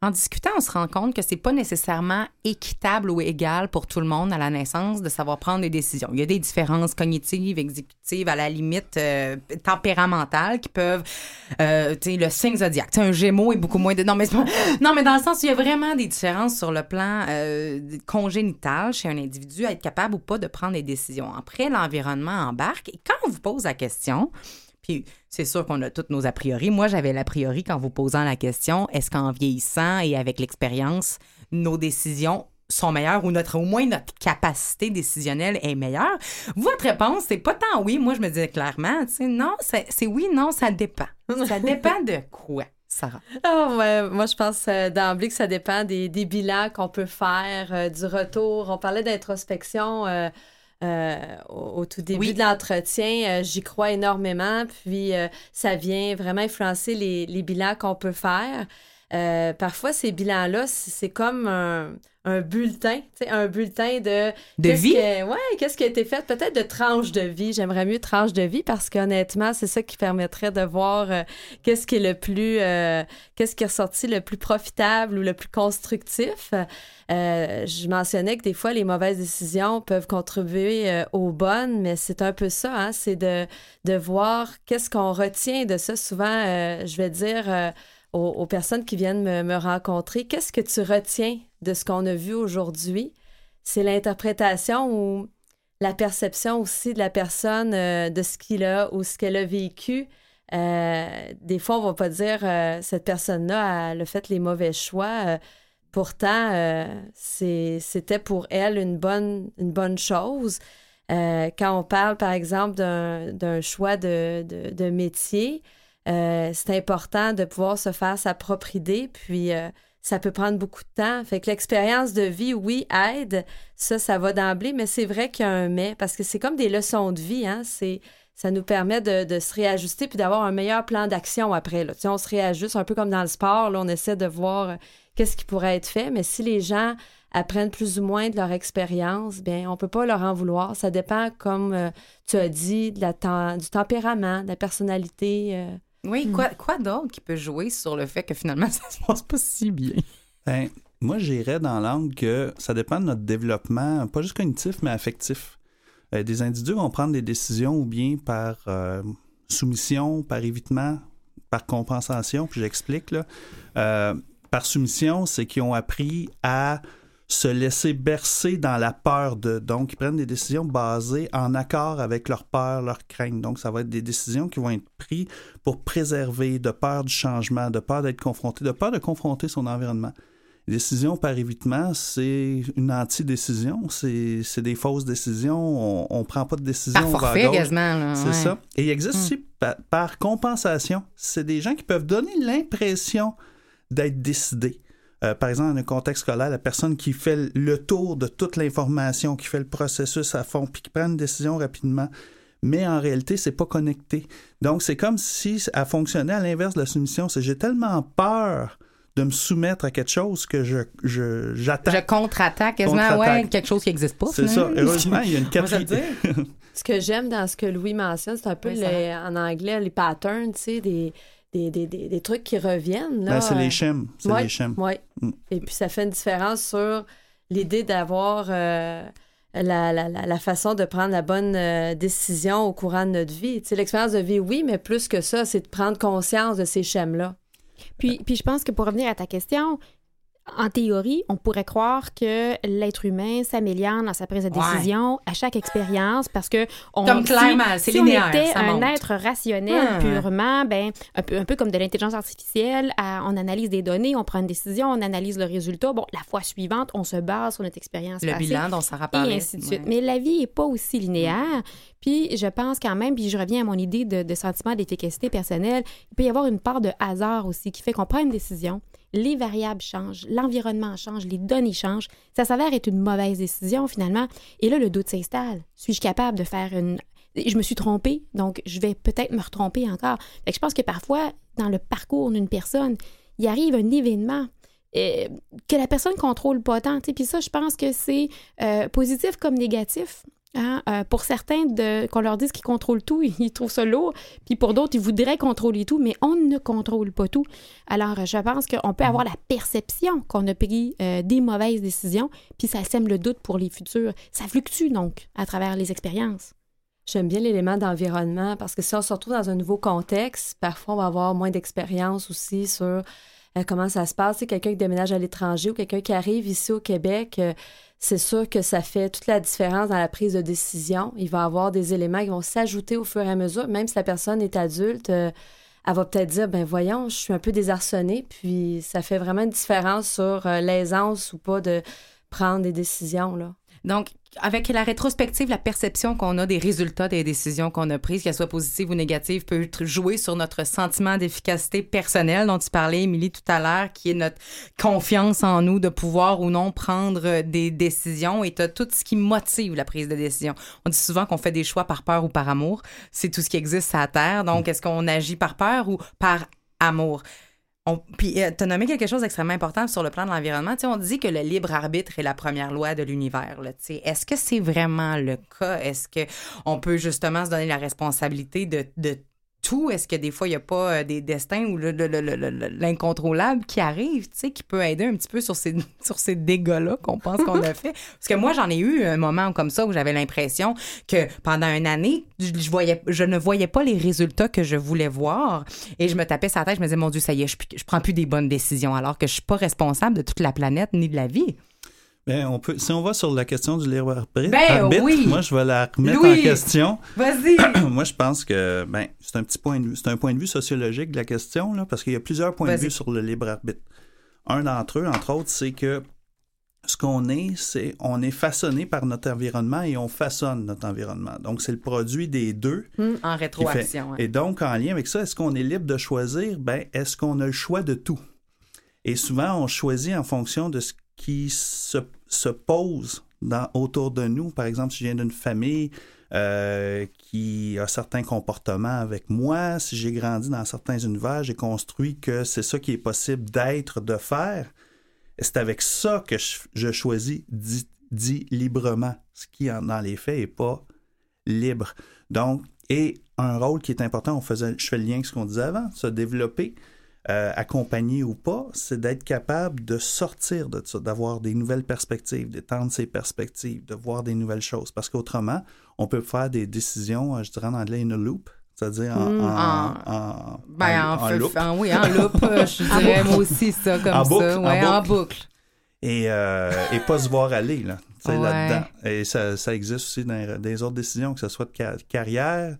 S1: En discutant, on se rend compte que c'est pas nécessairement équitable ou égal pour tout le monde à la naissance de savoir prendre des décisions. Il y a des différences cognitives, exécutives, à la limite euh, tempéramentales qui peuvent, euh, tu sais, le signe zodiaque. Tu sais, un Gémeaux est beaucoup moins de. Non, mais non, mais dans le sens il y a vraiment des différences sur le plan euh, congénital chez un individu à être capable ou pas de prendre des décisions. Après, l'environnement embarque et quand on vous pose la question. Puis c'est sûr qu'on a tous nos a priori. Moi, j'avais l'a priori quand vous posant la question est-ce qu'en vieillissant et avec l'expérience, nos décisions sont meilleures ou notre au moins notre capacité décisionnelle est meilleure? Votre réponse, c'est pas tant oui. Moi, je me disais clairement, tu sais, non, c'est oui, non, ça dépend. Ça dépend de quoi, Sarah?
S3: Ah ouais, moi je pense euh, d'emblée que ça dépend des, des bilans qu'on peut faire, euh, du retour. On parlait d'introspection euh, euh, au, au tout début
S1: Oui.
S3: de l'entretien. Euh, J'y crois énormément. Puis euh, ça vient vraiment influencer les, les bilans qu'on peut faire. Parfois, ces bilans-là, c'est comme un, un bulletin, un bulletin de...
S1: De vie?
S3: que- ouais, qu'est-ce qui a été fait? Peut-être de tranche de vie. J'aimerais mieux tranche de vie parce qu'honnêtement, c'est ça qui permettrait de voir euh, qu'est-ce qui est le plus... euh, qu'est-ce qui est ressorti le plus profitable ou le plus constructif. Euh, je mentionnais que des fois, les mauvaises décisions peuvent contribuer aux bonnes, mais c'est un peu ça, hein, c'est de, de voir qu'est-ce qu'on retient de ça. Souvent, je vais dire aux, personnes qui viennent me, rencontrer, qu'est-ce que tu retiens de ce qu'on a vu aujourd'hui? C'est l'interprétation ou la perception aussi de la personne euh, de ce qu'il a ou ce qu'elle a vécu? Euh, des fois, on va pas dire euh, cette personne-là a fait les mauvais choix. Pourtant, c'était pour elle une bonne, une bonne chose. Quand on parle, par exemple, d'un choix de- de métier, euh, c'est important de pouvoir se faire sa propre idée, puis euh, ça peut prendre beaucoup de temps. Fait que l'expérience de vie, oui, aide. Ça, ça va d'emblée, mais c'est vrai qu'il y a un mais, parce que c'est comme des leçons de vie, hein. C'est, ça nous permet de, de se réajuster puis d'avoir un meilleur plan d'action après. Là. On se réajuste un peu comme dans le sport, là, on essaie de voir euh, qu'est-ce qui pourrait être fait, mais si les gens apprennent plus ou moins de leur expérience, bien, on peut pas leur en vouloir. Ça dépend, comme euh, tu as dit, de la du tempérament, de la personnalité. euh.
S1: Oui, quoi, quoi d'autre qui peut jouer sur le fait que finalement, ça se passe pas si bien?
S5: Ben, moi, j'irais dans l'angle que ça dépend de notre développement, pas juste cognitif, mais affectif. Euh, des individus vont prendre des décisions ou bien par euh, soumission, par évitement, par compensation, puis j'explique. Là. Euh, par soumission, c'est qu'ils ont appris à se laisser bercer dans la peur de. Donc, ils prennent des décisions basées en accord avec leur peur, leur crainte. Donc, ça va être des décisions qui vont être prises pour préserver de peur du changement, de peur d'être confronté, de peur de confronter son environnement. Décision par évitement, c'est une anti-décision, c'est des fausses décisions, on ne prend pas de décision.
S1: Par forfait, quasiment.
S5: C'est
S1: ouais.
S5: ça. Et il existe
S1: Hmm.
S5: aussi pa- par, compensation. C'est des gens qui peuvent donner l'impression d'être décidés. Euh, par exemple, dans un contexte scolaire, la personne qui fait le tour de toute l'information, qui fait le processus à fond, puis qui prend une décision rapidement, mais en réalité, c'est pas connecté. Donc, c'est comme si elle fonctionnait à l'inverse de la soumission. C'est j'ai tellement peur de me soumettre à quelque chose que je je- j'attends.
S1: Je contre-attaque quasiment, ouais, quelque chose qui n'existe pas.
S5: C'est ça. Heureusement, il y a une quatrième.
S3: Ce que j'aime dans ce que Louis mentionne, c'est un peu
S1: Oui,
S3: les-
S1: ça.
S3: en anglais les patterns, tu sais, des, des, des, des, des trucs qui reviennent. Là,
S5: Ben, c'est
S3: Euh,
S5: les schèmes. C'est
S3: ouais,
S5: les schèmes.
S3: ouais.
S5: Mm.
S3: Et puis ça fait une différence sur l'idée d'avoir euh, la, la, la, la façon de prendre la bonne euh, décision au courant de notre vie. Tu sais, l'expérience de vie, oui, mais plus que ça, c'est de prendre conscience de ces schèmes-là.
S4: Puis, puis je pense que pour revenir à ta question, en théorie, on pourrait croire que l'être humain s'améliore dans sa prise de
S1: Ouais.
S4: décision à chaque expérience parce que on,
S1: Comme
S4: si-
S1: clairement, c'est
S4: si
S1: linéaire,
S4: on était
S1: ça
S4: un
S1: monte.
S4: être rationnel
S1: Ouais.
S4: purement, ben un peu, un peu comme de l'intelligence artificielle, à- on analyse des données, on prend une décision, on analyse le résultat. Bon, la fois suivante, on se base sur notre expérience
S1: Le
S4: passée
S1: bilan dont Sarah
S4: et
S1: parlait.
S4: ainsi de suite.
S1: ouais.
S4: Mais la vie n'est pas aussi linéaire. Puis je pense quand même, puis je reviens à mon idée de, de sentiment d'efficacité personnelle, il peut y avoir une part de hasard aussi qui fait qu'on prend une décision, les variables changent, l'environnement change, les données changent, ça s'avère être une mauvaise décision finalement. Et là, le doute s'installe. Suis-je capable de faire une... Je me suis trompée, donc je vais peut-être me retromper encore. Je pense que parfois, dans le parcours d'une personne, il arrive un événement euh, que la personne contrôle pas tant. Puis ça, je pense que c'est euh, positif comme négatif. hein. Euh, pour certains, qu'on leur dise qu'ils contrôlent tout, ils trouvent ça lourd. Puis pour d'autres, ils voudraient contrôler tout, mais on ne contrôle pas tout. Alors, je pense qu'on peut avoir la perception qu'on a pris des mauvaises décisions, puis ça sème le doute pour les futurs. Ça fluctue donc à travers les expériences.
S3: J'aime bien l'élément d'environnement parce que si on se retrouve dans un nouveau contexte, parfois on va avoir moins d'expérience aussi sur euh, comment ça se passe? Quelqu'un qui déménage à l'étranger ou quelqu'un qui arrive ici au Québec, euh, c'est sûr que ça fait toute la différence dans la prise de décision. Il va y avoir des éléments qui vont s'ajouter au fur et à mesure, même si la personne est adulte. euh, elle va peut-être dire, ben voyons, je suis un peu désarçonnée, puis ça fait vraiment une différence sur l'aisance ou pas de prendre des décisions.
S1: Donc, avec la rétrospective, la perception qu'on a des résultats des décisions qu'on a prises, qu'elles soient positives ou négatives, peut jouer sur notre sentiment d'efficacité personnelle dont tu parlais, Émilie, tout à l'heure, qui est notre confiance en nous de pouvoir ou non prendre des décisions et t'as tout ce qui motive la prise de décision. On dit souvent qu'on fait des choix par peur ou par amour. C'est tout ce qui existe sur la Terre. Donc, est-ce qu'on agit par peur ou par amour? On, puis, tu as nommé quelque chose d'extrêmement important sur le plan de l'environnement. On dit que le libre arbitre est la première loi de l'univers. Est-ce que c'est vraiment le cas? Est-ce qu'on peut justement se donner la responsabilité de, de tout? Est-ce que des fois, il n'y a pas euh, des destins ou le- le- le- le- le- l'incontrôlable qui arrive, tu sais, qui peut aider un petit peu sur ces, sur ces dégâts-là qu'on pense qu'on a fait? Parce que moi, j'en ai eu un moment comme ça où j'avais l'impression que pendant une année, je, je voyais, je ne voyais pas les résultats que je voulais voir. Et je me tapais sa tête, je me disais, mon Dieu, ça y est, je, je prends plus des bonnes décisions, alors que je suis pas responsable de toute la planète ni de la vie.
S5: Ben, on peut, si on va sur la question du libre arbitre,
S1: Ben
S5: arbitre,
S1: oui.
S5: moi, je vais la remettre
S1: Louis.
S5: en question.
S1: Vas-y!
S5: moi, je pense que ben, c'est un petit point de vue. C'est un point de vue sociologique de la question, là, parce qu'il y a plusieurs points de vue sur le libre arbitre. Un d'entre eux, entre autres, c'est que ce qu'on est, c'est on est façonné par notre environnement et on façonne notre environnement. Donc, c'est le produit des deux.
S1: En
S5: qui fait-
S1: rétroaction. ouais.
S5: Et donc, en lien avec ça, est-ce qu'on est libre de choisir? Ben, est-ce qu'on a le choix de tout? Et souvent, on choisit en fonction de ce qui se, se pose dans, autour de nous. Par exemple, si je viens d'une famille euh, qui a certains comportements avec moi, si j'ai grandi dans certains univers, j'ai construit que c'est ça qui est possible d'être, de faire. C'est avec ça que je, choisis dit, dit librement, ce qui, en- dans les faits, n'est pas libre. Donc, et un rôle qui est important, on faisait, je fais le lien avec ce qu'on disait avant, se développer, euh, accompagné ou pas, c'est d'être capable de sortir de ça, d'avoir des nouvelles perspectives, d'étendre ses perspectives, de voir des nouvelles choses. Parce qu'autrement, on peut faire des décisions, euh, je dirais en anglais, in a loop, c'est-à-dire en,
S1: Mm,
S5: en,
S1: en-
S5: en-
S1: Ben,
S5: en-
S1: en,
S5: loop.
S1: en- oui, en loop, euh, je dirais moi aussi ça comme
S5: En boucle,
S1: ça.
S5: en
S1: Ouais, en
S5: boucle.
S1: boucle.
S5: et, euh, et pas se voir aller là,
S1: Ouais.
S5: là-dedans. Et ça, ça existe aussi dans les- des autres décisions, que ce soit de ca- carrière,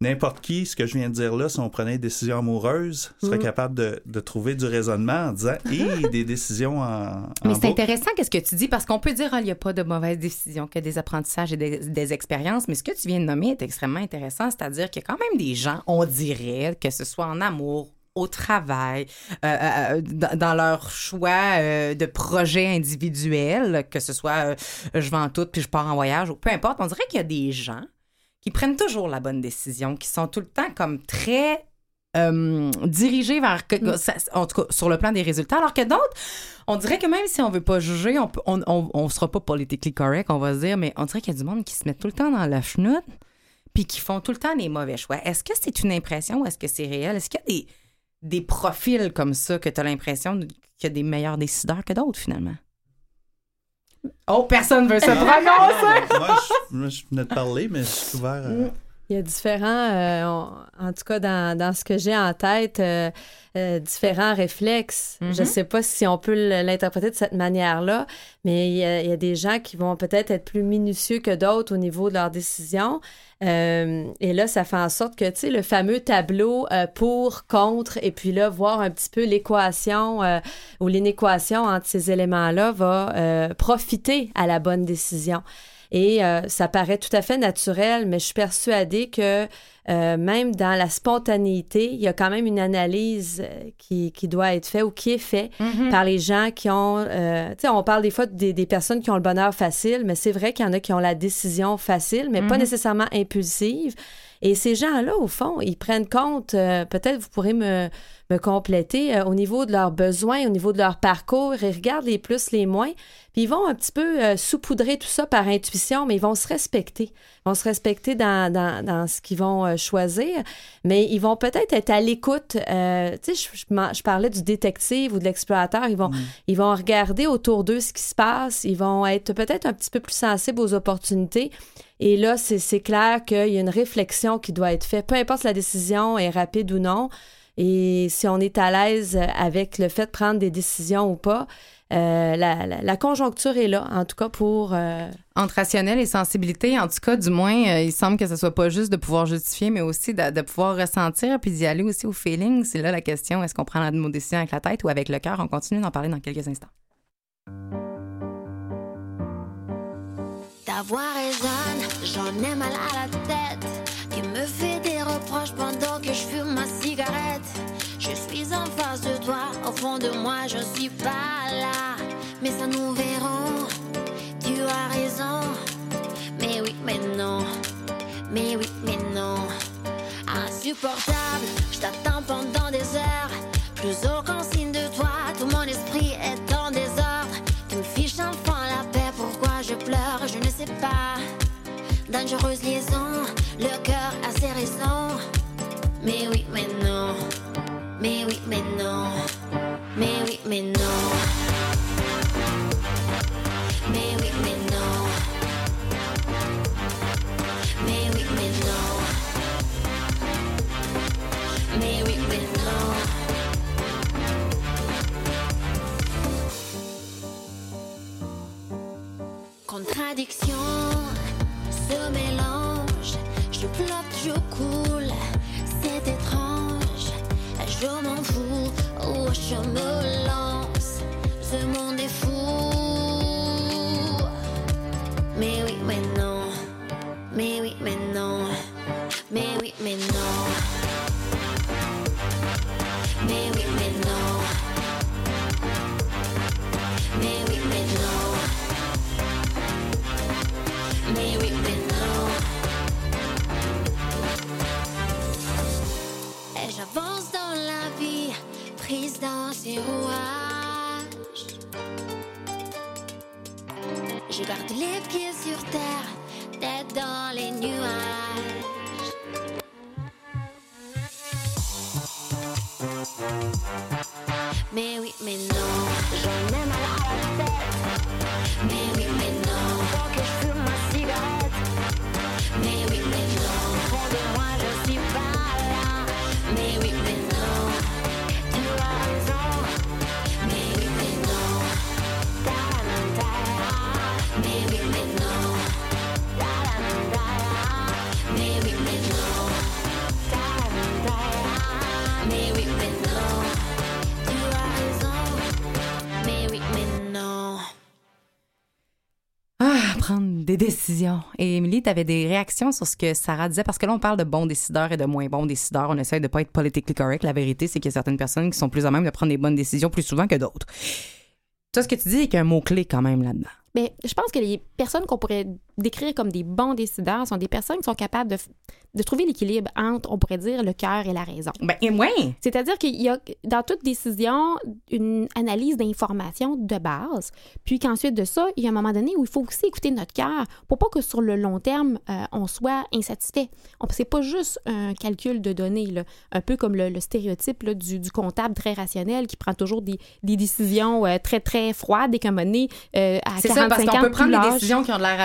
S5: n'importe qui, ce que je viens de dire là, si on prenait une décision amoureuse, serait
S1: Mm.
S5: capable de, de trouver du raisonnement en disant et des décisions en.
S1: Mais c'est intéressant qu'est-ce que tu dis parce qu'on peut dire qu'il n'y a pas de mauvaises décisions, qu'il y a des apprentissages et des, des expériences, mais ce que tu viens de nommer est extrêmement intéressant, c'est-à-dire qu'il y a quand même des gens, on dirait, que ce soit en amour, au travail, euh, euh, dans, dans leur choix euh, de projet individuel, que ce soit euh, je vends tout puis je pars en voyage ou peu importe, on dirait qu'il y a des gens qui prennent toujours la bonne décision, qui sont tout le temps comme très euh, dirigés vers,
S3: Mm.
S1: en tout cas, sur le plan des résultats, alors que d'autres, on dirait que même si on veut pas juger, on, peut- on, on, on sera pas politically correct, on va se dire, mais on dirait qu'il y a du monde qui se met tout le temps dans la chenoute puis qui font tout le temps les mauvais choix. Est-ce que c'est une impression ou est-ce que c'est réel? Est-ce qu'il y a des, des profils comme ça que tu as l'impression qu'il y a des meilleurs décideurs que d'autres, finalement? Oh, personne veut se prononcer!
S5: non, moi, je, moi, je venais de parler, mais je suis ouvert à.
S3: Il y a différents, euh, on- en tout cas dans, dans ce que j'ai en tête, euh, euh, différents réflexes.
S1: Mhm.
S3: Je ne sais pas si on peut l'interpréter de cette manière-là, mais il y, a, il y a des gens qui vont peut-être être plus minutieux que d'autres au niveau de leurs décisions. Euh, et là, ça fait en sorte que, tu sais, le fameux tableau euh, pour, contre, et puis là, voir un petit peu l'équation euh, ou l'inéquation entre ces éléments-là va euh, profiter à la bonne décision. Et euh, ça paraît tout à fait naturel, mais je suis persuadée que euh, même dans la spontanéité, il y a quand même une analyse euh, qui, qui doit être faite ou qui est faite
S1: Mhm.
S3: par les gens qui ont... euh, tu sais, on parle des fois des, des personnes qui ont le bonheur facile, mais c'est vrai qu'il y en a qui ont la décision facile, mais pas
S1: Mhm.
S3: nécessairement impulsive. Et ces gens-là, au fond, ils prennent compte, euh, peut-être vous pourrez me, me compléter, euh, au niveau de leurs besoins, au niveau de leur parcours, ils regardent les plus, les moins, puis ils vont un petit peu euh, saupoudrer tout ça par intuition, mais ils vont se respecter. Ils vont se respecter dans, dans, dans ce qu'ils vont euh, choisir, mais ils vont peut-être être à l'écoute. Euh, tu sais, je, je m'en- je parlais du détective ou de l'explorateur. Ils vont, ils vont regarder autour d'eux ce qui se passe. Ils vont être peut-être un petit peu plus sensibles aux opportunités. Et là, c'est c'est clair qu'il y a une réflexion qui doit être faite, peu importe si la décision est rapide ou non. Et si on est à l'aise avec le fait de prendre des décisions ou pas, la, la- la conjoncture est là, en tout cas pour... euh,
S1: Entre rationnel et sensibilité, en tout cas, du moins, euh, il semble que ce soit pas juste de pouvoir justifier, mais aussi de, de pouvoir ressentir puis d'y aller aussi au feeling. C'est là la question. Est-ce qu'on prend la- nos décisions avec la tête ou avec le cœur? On continue d'en parler dans quelques instants.
S10: Ta voix résonne, j'en ai mal à la tête. Tu me fais des reproches pendant que je fume au fond de moi, je suis pas là. Mais ça nous verrons, tu as raison. Mais oui, mais non, mais oui, mais non. Insupportable, je t'attends pendant des heures. Plus aucun signe de toi, tout mon esprit est en désordre. Tu me fiches enfin la paix, pourquoi je pleure, je ne sais pas. Dangereuse liaison, Oh, je me dans ses rouages. Je garde les pieds sur terre, tête dans les nuages.
S1: Les décisions. Et Émilie, tu avais des réactions sur ce que Sarah disait, parce que là, on parle de bons décideurs et de moins bons décideurs. On essaie de pas être politically correct. La vérité, c'est qu'il y a certaines personnes qui sont plus à même de prendre des bonnes décisions plus souvent que d'autres. Toi, ce que tu dis, c'est qu'il y a un mot-clé quand même là-dedans.
S4: Mais je pense que les personnes qu'on pourrait décrire comme des bons décideurs sont des personnes qui sont capables de, de trouver l'équilibre entre, on pourrait dire, le cœur et la raison.
S1: Ben, oui.
S4: C'est-à-dire qu'il y a dans toute décision une analyse d'informations de base, puis qu'ensuite de ça, il y a un moment donné où il faut aussi écouter notre cœur pour pas que sur le long terme, euh, on soit insatisfait. C'est pas juste un calcul de données, là, un peu comme le, le stéréotype là, du, du comptable très rationnel qui prend toujours des, des décisions euh, très, très froides et qu'à un moment donné, euh, à
S1: C'est
S4: 45
S1: ça, parce qu'on
S4: ans,
S1: peut prendre des décisions qui ont de l'air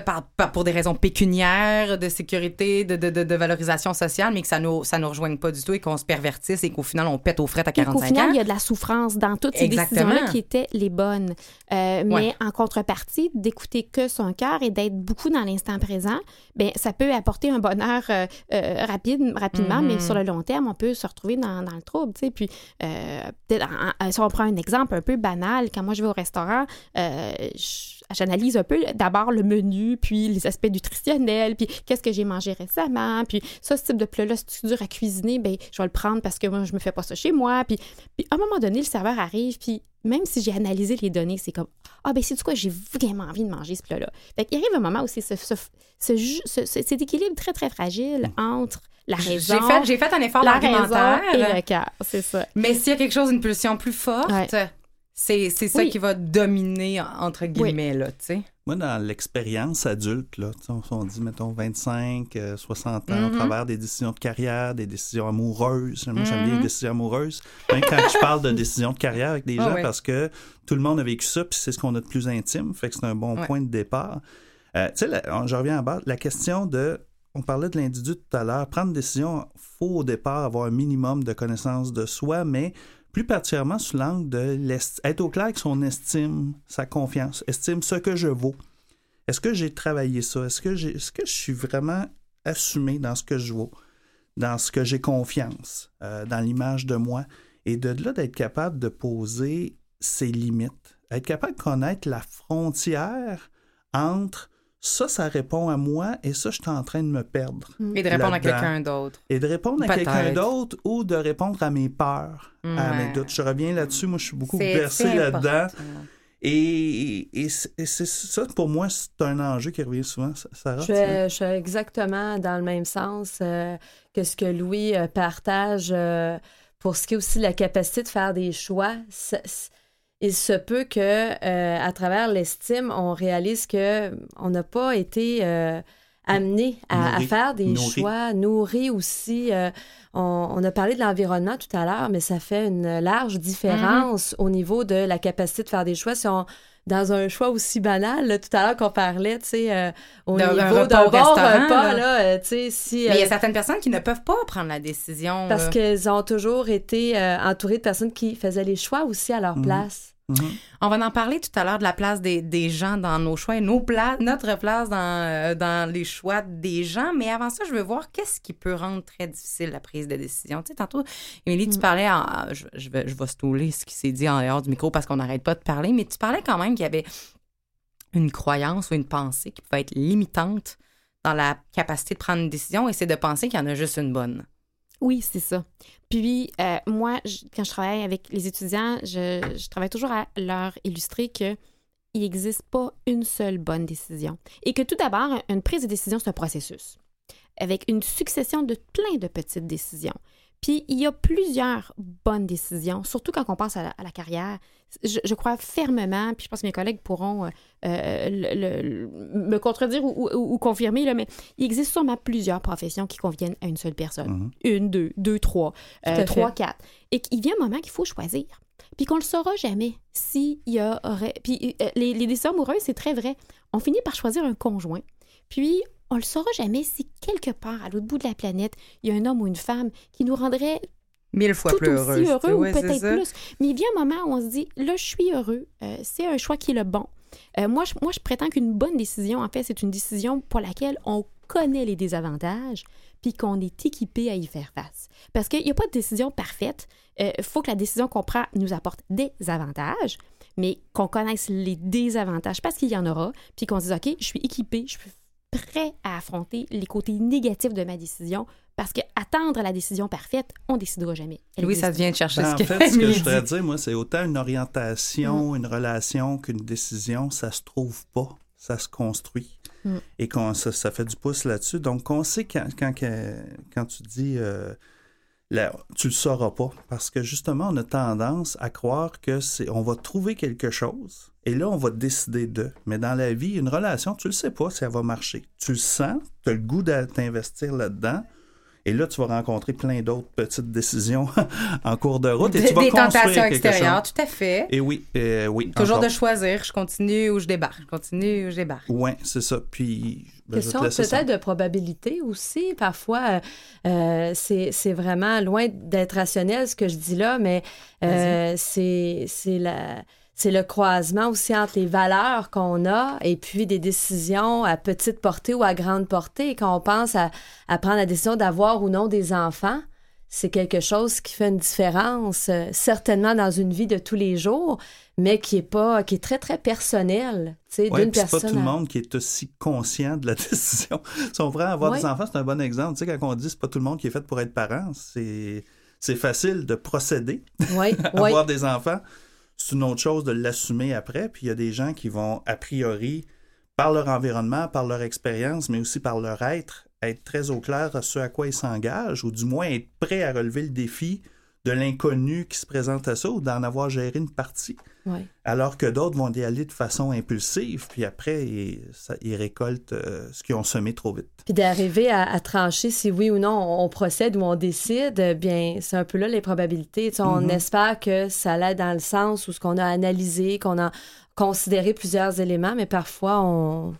S1: par, par- pour des raisons pécuniaires, de sécurité, de, de, de, de valorisation sociale, mais que ça nous, ça nous rejoigne pas du tout et qu'on se pervertisse et qu'au final, on pète aux frettes à
S4: Et qu'au
S1: 45
S4: final,
S1: ans.
S4: il y a de la souffrance dans toutes ces décisions-là qui étaient les bonnes. Euh, mais
S1: Ouais.
S4: en contrepartie, d'écouter que son cœur et d'être beaucoup dans l'instant présent, ben ça peut apporter un bonheur euh, euh, rapide, rapidement, mais sur le long terme, on peut se retrouver dans, dans le trouble. tu sais. Puis, peut-être en- en- si on prend un exemple un peu banal, quand moi je vais au restaurant, je- j'analyse un peu d'abord le menu, puis les aspects nutritionnels, puis qu'est-ce que j'ai mangé récemment, puis ça, ce type de plat-là, c'est dur à cuisiner, ben je vais le prendre parce que moi, je me fais pas ça chez moi. Puis, puis à un moment donné, le serveur arrive, puis même si j'ai analysé les données, c'est comme Ah, ben c'est du quoi, j'ai vraiment envie de manger ce plat-là. Fait qu'il arrive un moment où c'est ce, cet équilibre très, très fragile entre la raison,
S1: J'ai fait, j'ai fait un effort
S4: la raison
S1: argumentaire.
S4: et le cœur. C'est ça.
S1: Mais s'il y a quelque chose, une pulsion plus forte,
S4: Ouais.
S1: C'est, c'est ça
S4: Oui.
S1: qui va dominer, entre guillemets, là, tu sais.
S5: Moi, dans l'expérience adulte, là, tu sais, on, on dit, mettons, 25, euh, 60 ans,
S1: Mhm.
S5: au travers des décisions de carrière, des décisions amoureuses. Moi, j'aime bien les décisions amoureuses. Même quand je parle de décisions de carrière avec des
S1: Ah
S5: gens,
S1: ouais.
S5: parce que tout le monde a vécu ça, puis c'est ce qu'on a de plus intime, fait que c'est un bon
S1: Ouais.
S5: point de départ. Euh, tu sais, je reviens à bas, la question de... On parlait de l'individu tout à l'heure. Prendre une décision, faut au départ avoir un minimum de connaissance de soi, mais plus particulièrement sous l'angle de être au clair avec son estime, sa confiance, estime ce que je vaux. Est-ce que j'ai travaillé ça? Est-ce que, j'ai, est-ce que je suis vraiment assumé dans ce que je vaux, dans ce que j'ai confiance, euh, dans l'image de moi? Et de là, d'être capable de poser ses limites, être capable de connaître la frontière entre ça, ça répond à moi et ça, je suis en train de me perdre.
S1: Et de répondre à quelqu'un d'autre.
S5: Et de répondre à quelqu'un d'autre ou de répondre à mes peurs, à mes doutes. Je reviens là-dessus. Moi, je suis beaucoup versé là-dedans. Et, et c'est et c'est ça, pour moi, c'est un enjeu qui revient souvent, Sarah.
S3: Je je suis exactement dans le même sens euh, que ce que Louis euh, partage euh, pour ce qui est aussi de la capacité de faire des choix. C- Il se peut que euh, à travers l'estime, on réalise que on n'a pas été euh, amené à, faire des
S5: Nourri.
S3: choix, nourri aussi. euh, on, on a parlé de l'environnement tout à l'heure, mais ça fait une large différence au niveau de la capacité de faire des choix. Si on, dans un choix aussi banal, là, tout à l'heure qu'on parlait, tu sais, euh, au niveau d'un bon repas,
S1: là.
S3: là, tu sais, si...
S1: Mais il y a certaines personnes qui ne peuvent pas prendre la décision.
S3: parce qu'elles ont toujours été euh, entourées de personnes qui faisaient les choix aussi à leur
S5: Mhm.
S3: place.
S5: Mhm.
S1: On va en parler tout à l'heure de la place des, des gens dans nos choix et nos pla- notre place dans, euh, dans les choix des gens. Mais avant ça, je veux voir qu'est-ce qui peut rendre très difficile la prise de décision. Tu sais, tantôt, Émilie, tu parlais, en, en- je, je vais, je vais stouler ce qui s'est dit en dehors du micro parce qu'on n'arrête pas de parler, mais tu parlais quand même qu'il y avait une croyance ou une pensée qui pouvait être limitante dans la capacité de prendre une décision et c'est de penser qu'il y en a juste une bonne.
S4: Oui, c'est ça. Puis, euh, moi, quand je travaille avec les étudiants, je, travaille toujours à leur illustrer que il n'existe pas une seule bonne décision. Et que tout d'abord, une prise de décision, c'est un processus avec une succession de plein de petites décisions. Puis, il y a plusieurs bonnes décisions, surtout quand on pense à la, à la carrière. Je, je crois fermement, puis je pense que mes collègues pourront euh, euh, le- le- le- me contredire ou, ou- ou confirmer, là, mais il existe sûrement plusieurs professions qui conviennent à une seule personne.
S5: Mhm.
S4: Une, deux, deux, trois, euh, trois,
S3: fait.
S4: quatre. Et qu'il vient un moment qu'il faut choisir. Puis qu'on le saura jamais s'il y aurait... Puis euh, les, les décisions amoureuses, c'est très vrai. On finit par choisir un conjoint. Puis on le saura jamais si quelque part, à l'autre bout de la planète, il y a un homme ou une femme qui nous rendrait
S1: Mille fois
S4: tout
S1: plus
S4: aussi heureux
S1: sais,
S4: ou peut-être plus. Mais il vient un moment où on se dit, là, je suis heureux, euh, c'est un choix qui est le bon. Euh, moi, je, moi, je prétends qu'une bonne décision, en fait, c'est une décision pour laquelle on connaît les désavantages puis qu'on est équipé à y faire face. Parce qu'il n'y a pas de décision parfaite. Il faut que la décision qu'on prend nous apporte des avantages, mais qu'on connaisse les désavantages parce qu'il y en aura, puis qu'on se dise, OK, je suis équipée, je suis prêt à affronter les côtés négatifs de ma décision parce que attendre la décision parfaite, on décidera jamais. Elle
S11: Oui, ça vient de chercher
S5: Ben,
S11: ce
S5: en
S11: que
S5: fait, ce que je voudrais dire, moi, c'est autant une
S11: Mm.
S5: orientation, une relation qu'une décision, ça se trouve pas, ça se construit.
S4: Mm.
S5: Et qu'on, ça, ça fait du pouce là-dessus. Donc, on sait quand, quand, quand tu dis euh, la- tu le sauras pas. Parce que justement, on a tendance à croire que c'est on va trouver quelque chose et là, on va décider de. Mais dans la vie, une relation, tu le sais pas si elle va marcher. Tu le sens, tu as le goût de t'investir là-dedans. Et là, tu vas rencontrer plein d'autres petites décisions en cours de route et
S11: Des,
S5: tu vas
S11: des
S5: construire
S11: tentations extérieures,
S5: chose.
S11: tout à fait.
S5: Et oui, euh, oui.
S11: Toujours
S5: encore.
S11: de choisir, je continue ou je débarque, je continue ou je débarque.
S5: Ouais, c'est ça. Puis, ben, je vais te
S3: Question peut-être de probabilité aussi. Parfois, euh, euh, c'est c'est vraiment loin d'être rationnel ce que je dis là, mais euh, c'est c'est la- c'est le croisement aussi entre les valeurs qu'on a et puis des décisions à petite portée ou à grande portée. Quand on pense à, à prendre la décision d'avoir ou non des enfants, c'est quelque chose qui fait une différence, euh, certainement dans une vie de tous les jours, mais qui est pas, qui est très très personnel,
S5: Ouais,
S3: d'une
S5: puis c'est pas
S3: personne.
S5: tout le monde qui est aussi conscient de la décision. Si on prend avoir
S3: Ouais.
S5: des enfants, c'est un bon exemple. Tu sais, quand on dit c'est pas tout le monde qui est fait pour être parent, c'est c'est facile de procéder
S3: oui.
S5: avoir des enfants. C'est une autre chose de l'assumer après. Puis il y a des gens qui vont, a priori, par leur environnement, par leur expérience, mais aussi par leur être, être très au clair à ce à quoi ils s'engagent, ou du moins être prêts à relever le défi de l'inconnu qui se présente à ça, ou d'en avoir géré une partie.
S3: Ouais.
S5: Alors que d'autres vont y aller de façon impulsive, puis après, ils, ça- ils récoltent euh, ce qu'ils ont semé trop vite.
S3: Puis d'arriver à, à trancher si oui ou non on, on procède ou on décide, euh, bien, c'est un peu là les probabilités. Tu sais, On
S5: Mhm.
S3: espère que ça allait dans le sens où ce qu'on a analysé, qu'on a considéré plusieurs éléments, mais parfois on,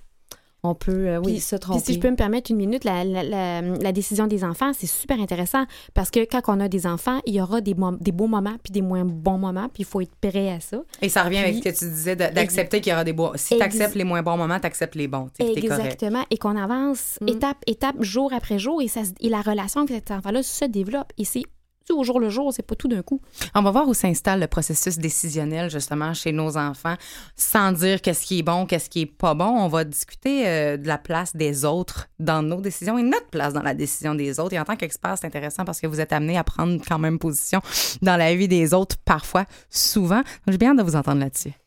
S3: on peut, euh, oui,
S4: Puis-
S3: se
S4: Puis
S3: tromper.
S4: si je peux me permettre une minute, la, la- la- la décision des enfants, c'est super intéressant parce que quand on a des enfants, il y aura des, mom- des beaux moments puis des moins bons moments, puis il faut être prêt à ça.
S11: Et ça revient avec
S4: Puis-
S11: ce que tu disais d'accepter qu'il y aura des bons. Si tu acceptes les moins bons moments, tu acceptes les bons. puis correct.
S4: Exactement. Et qu'on avance
S3: Mm.
S4: étape, étape, jour après jour, et, ça, et la relation avec cet enfant-là se développe. Et c'est au jour le jour, c'est pas tout d'un coup.
S11: On va voir où s'installe le processus décisionnel justement chez nos enfants, sans dire qu'est-ce qui est bon, qu'est-ce qui est pas bon. On va discuter euh, de la place des autres dans nos décisions et notre place dans la décision des autres. Et en tant qu'expert, c'est intéressant parce que vous êtes amené à prendre quand même position dans la vie des autres parfois, souvent. J'ai bien hâte de vous entendre là-dessus.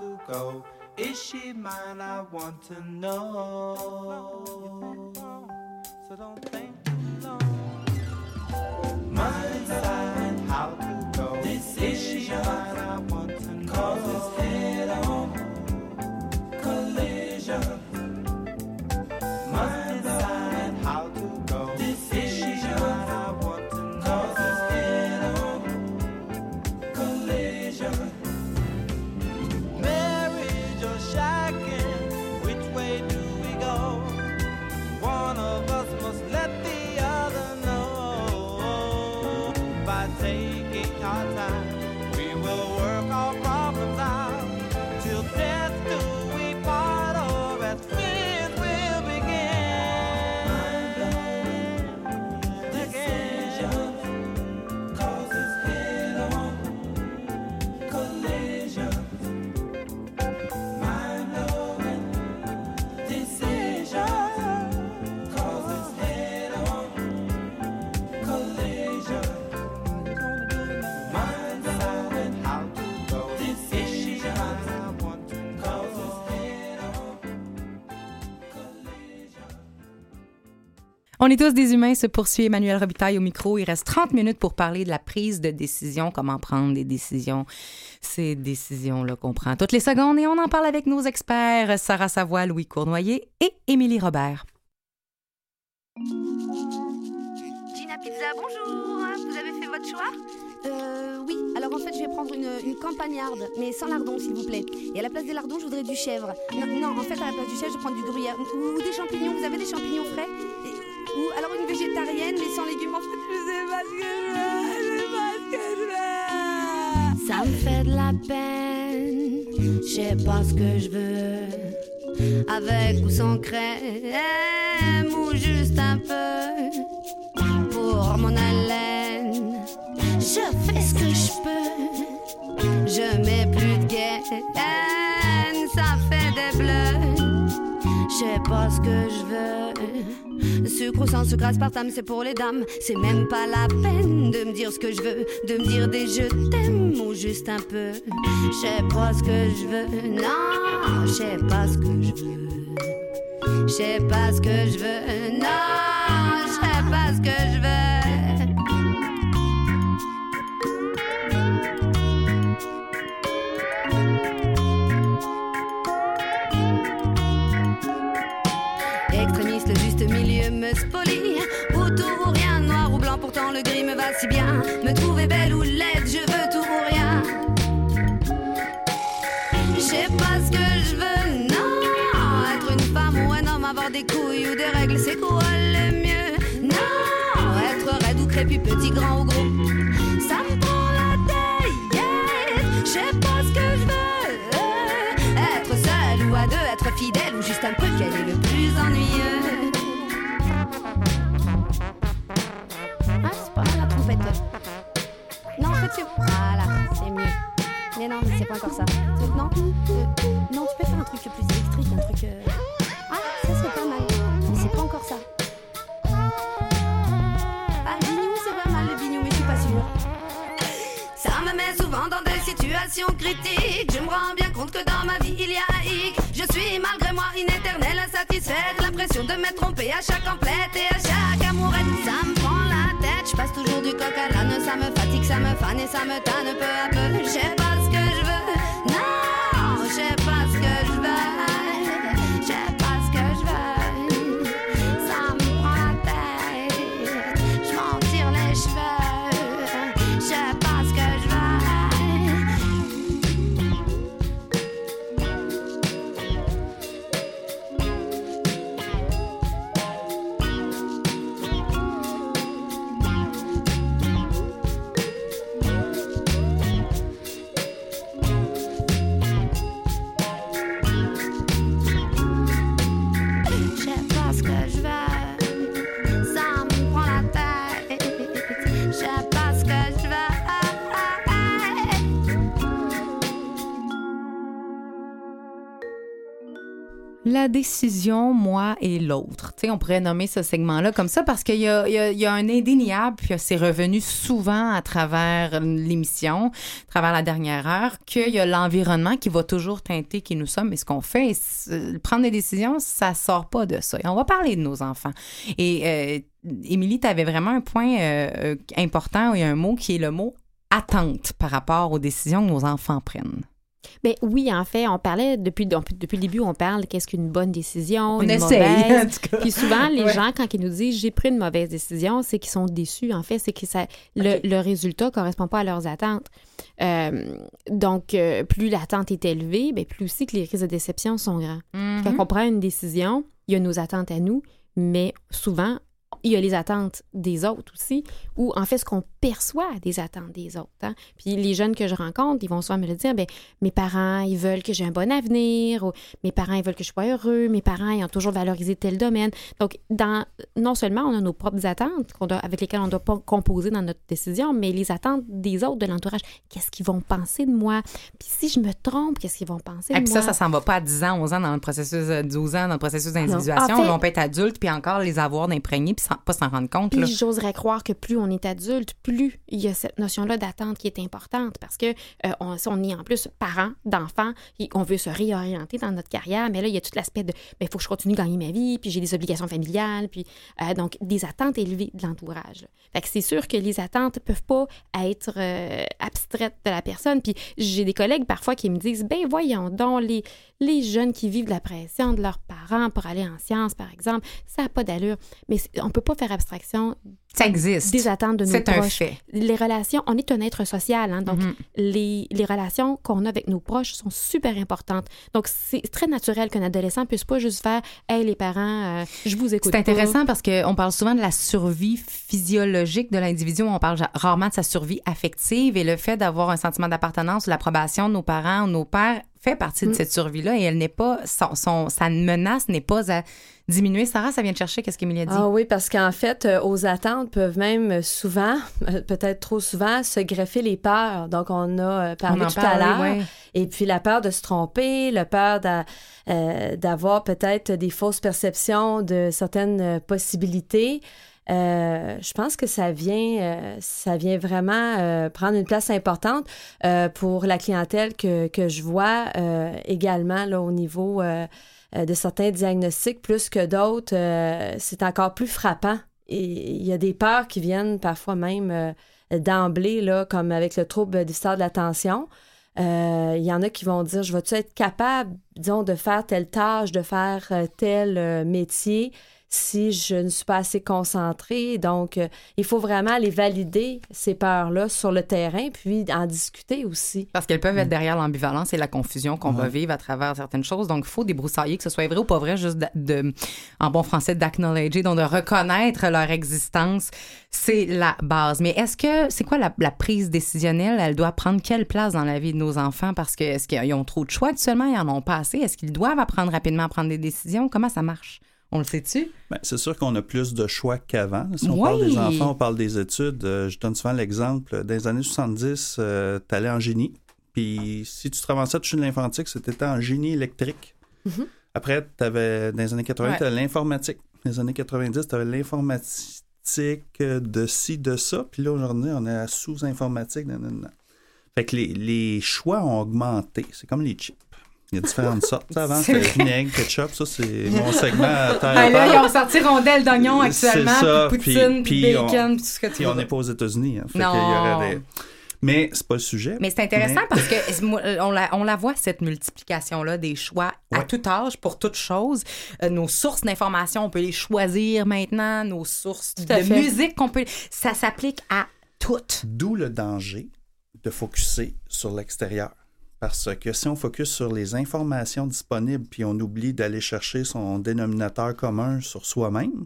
S12: To
S11: go. Is she mine? I want to know. On
S1: est tous des humains, se poursuit Emmanuel Robitaille au micro. Il reste 30 minutes pour parler de la prise de décision, comment prendre des décisions. Ces décisions-là qu'on prend toutes les secondes et on en parle avec nos experts, Sarah Savoie, Louis Cournoyer et Émilie Robert.
S13: Gina Pizza, bonjour Vous avez fait votre choix?
S14: Euh, oui. Alors en fait, je vais prendre une, une campagnarde, mais sans lardons, s'il vous plaît. Et à la place des lardons, je voudrais du chèvre. Non, non, en fait, à la place du chèvre, je vais prendre du gruyère. Ou, ou des champignons. Vous avez des champignons frais? Ou alors une végétarienne, mais sans légumes. En fait, je sais pas ce que je veux. Je sais pas ce que je veux.
S15: Ça me fait de la peine, je sais pas ce que je veux. Avec ou sans crème, ou juste un peu pour mon haleine. Je fais ce que je peux, je mets plus de gaine, ça fait des bleus. Sais pas ce que je veux. Sucre ou sans sucre, aspartame, c'est pour les dames. C'est même pas la peine de me dire ce que je veux, de me dire des je t'aime ou juste un peu. Je sais pas ce que je veux, non, je sais pas ce que je veux. Je sais pas ce que je veux, non, je sais pas ce que je veux. C'est quoi le mieux? Non, être raide ou crépu, petit, grand ou gros. Ça me prend la tête, je sais pas ce que je veux. Être seul ou à deux, être fidèle ou juste un peu, quel est le plus ennuyeux?
S14: Ah, c'est pas la trompette. Non, en fait. Voilà, c'est mieux. Mais non, c'est pas encore ça. Non, euh, non, tu peux faire un
S15: critiques. Je me rends bien compte que dans ma vie il y a hic. Je suis malgré moi une éternelle insatisfaite. L'impression de m'être trompée à chaque emplette et à chaque amourette. Ça me prend la tête, je passe toujours du coq à l'âne. Ça me fatigue, ça me fane et ça me tanne peu à peu. Je sais pas ce que La
S1: décision, moi et l'autre. Tu sais, on pourrait nommer ce segment-là comme ça parce qu'il y a, il y a- il y a un indéniable, puis c'est revenu souvent à travers l'émission, à travers la dernière heure, qu'il y a l'environnement qui va toujours teinter qui nous sommes et ce qu'on fait. Prendre des décisions, ça sort pas de ça. Et on va parler de nos enfants. Et euh, Émilie, tu avais vraiment un point euh, important et un mot qui est le mot attente par rapport aux décisions que nos enfants prennent.
S4: Ben oui, en fait, on parlait depuis, depuis depuis le début, on parle qu'est-ce qu'une bonne décision,
S1: On
S4: une
S1: essaye,
S4: mauvaise.
S1: en tout cas.
S4: Puis souvent, les
S1: Ouais.
S4: gens, quand ils nous disent j'ai pris une mauvaise décision, c'est qu'ils sont déçus. En fait, c'est que ça, le, le résultat correspond pas à leurs attentes. Euh, donc, euh, plus l'attente est élevée, ben, plus aussi que les risques de déception sont grands.
S1: Mhm.
S4: Quand on prend une décision, il y a nos attentes à nous, mais souvent, il y a les attentes des autres aussi, ou en fait, ce qu'on perçoit des attentes des autres. hein. Puis les jeunes que je rencontre, ils vont souvent me le dire, ben, mes parents, ils veulent que j'ai un bon avenir, ou mes parents, ils veulent que je sois heureux, mes parents, ils ont toujours valorisé tel domaine. Donc, dans, non seulement on a nos propres attentes qu'on doit- avec lesquelles on doit pas composer dans notre décision, mais les attentes des autres, de l'entourage. Qu'est-ce qu'ils vont penser de moi? Puis si je me trompe, qu'est-ce qu'ils vont penser
S1: Et
S4: de
S1: puis
S4: moi?
S1: ça, ça s'en va pas à 10 ans, 11 ans dans le processus, euh, 12 ans dans le processus d'individuation.
S4: En fait-
S1: vont pas être adultes, puis encore les avoir d'imprégner, puis sans- pas s'en rendre compte.
S4: Puis j'oserais croire que plus on est adulte, plus il y a cette notion-là d'attente qui est importante parce que euh, on, si on est en plus parents d'enfants, et on veut se réorienter dans notre carrière, mais là, il y a tout l'aspect de il faut que je continue de gagner ma vie, puis j'ai des obligations familiales, puis euh, donc des attentes élevées de l'entourage. Fait que c'est sûr que les attentes peuvent pas être euh, abstraites de la personne. Puis j'ai des collègues parfois qui me disent ben voyons donc, les, les jeunes qui vivent de la pression de leurs parents pour aller en sciences, par exemple, ça n'a pas d'allure. Mais on peut pas faire abstraction
S1: Ça existe.
S4: des attentes de nos
S1: C'est un
S4: proches.
S1: fait.
S4: Les relations, on est un être social, hein, donc
S1: Mhm.
S4: les, les relations qu'on a avec nos proches sont super importantes. Donc c'est très naturel qu'un adolescent puisse pas juste faire Hey les parents, euh, je vous écoute.
S1: C'est intéressant parce qu'on parle souvent de la survie physiologique de l'individu, on parle rarement de sa survie affective et le fait d'avoir un sentiment d'appartenance ou l'approbation de nos parents ou de nos pères fait partie de
S4: Mm.
S1: cette survie-là et elle n'est pas, son, son- sa menace n'est pas à diminuer. Sarah, ça vient de chercher qu'est-ce qu'Emilie a dit?
S3: Ah oui, parce qu'en fait, euh, aux attentes peuvent même euh, souvent, euh, peut-être trop souvent, se greffer les peurs. Donc, on a euh, parlé
S1: On
S3: tout
S1: parle,
S3: à l'heure.
S1: ouais.
S3: Et puis, la peur de se tromper, la peur d'a- d'avoir peut-être des fausses perceptions de certaines possibilités. Euh, je pense que ça vient, euh, ça vient vraiment euh, prendre une place importante pour la clientèle que, que je vois également là, au niveau de certains diagnostics, plus que d'autres. c'est encore plus frappant. Il y a des peurs qui viennent parfois même euh, d'emblée, là, comme avec le trouble déficitaire de l'attention. Euh, Il y en a qui vont dire, je vais-tu être capable, disons, de faire telle tâche, de faire euh, tel métier? Si je ne suis pas assez concentrée. Donc, euh, il faut vraiment aller valider ces peurs-là sur le terrain, puis en discuter aussi.
S1: Parce qu'elles peuvent être derrière l'ambivalence et la confusion qu'on va vivre à travers certaines choses. Donc, il faut débroussailler, que ce soit vrai ou pas vrai, juste de, de- en bon français, d'acknowledger, donc de reconnaître leur existence. C'est la base. Mais est-ce que, c'est quoi la, la prise décisionnelle? Elle doit prendre quelle place dans la vie de nos enfants? Parce que, est-ce qu'ils ont trop de choix? Actuellement? Ils en ont pas assez? Est-ce qu'ils doivent apprendre rapidement à prendre des décisions? Comment ça marche? On le sait-tu?
S5: Ben, c'est sûr qu'on a plus de choix qu'avant. Si on
S1: Oui.
S5: parle des enfants, on parle des études. Euh, je donne souvent l'exemple. Dans les années 70, tu allais en génie. Puis si tu te ramassais à toucher de l'informatique, c'était en génie électrique.
S3: Mhm.
S5: Après, avais, dans les années 80,
S1: Ouais.
S5: tu avais l'informatique. Dans les années 90, tu avais l'informatique euh, de ci, de ça. Puis là, aujourd'hui, on est à sous-informatique. Fait que les, les choix ont augmenté. C'est comme les chips. Il y a différentes sortes. Avant,
S1: C'est
S5: c'était vinaigre, ketchup. Ça, c'est mon segment à terre.
S1: Ah, là, ils ont sorti rondelles d'oignon actuellement,
S5: C'est ça,
S1: puis poutine, puis,
S5: puis
S1: bacon,
S5: on-
S1: puis tout ce que tu
S5: Puis on n'est pas aux États-Unis. hein. Fait
S1: Non.
S5: qu'il y aurait des- Mais c'est pas le sujet.
S1: Mais c'est intéressant
S5: Mais-
S1: parce que moi, on la, on la voit, cette multiplication-là des choix à tout âge, pour toute chose. Euh, nos sources d'information, on peut les choisir maintenant. Nos sources de
S3: fait.
S1: musique, qu'on peut... Ça s'applique à toutes.
S5: D'où le danger de focuser sur l'extérieur. Parce que si on focus sur les informations disponibles puis on oublie d'aller chercher son dénominateur commun sur soi-même,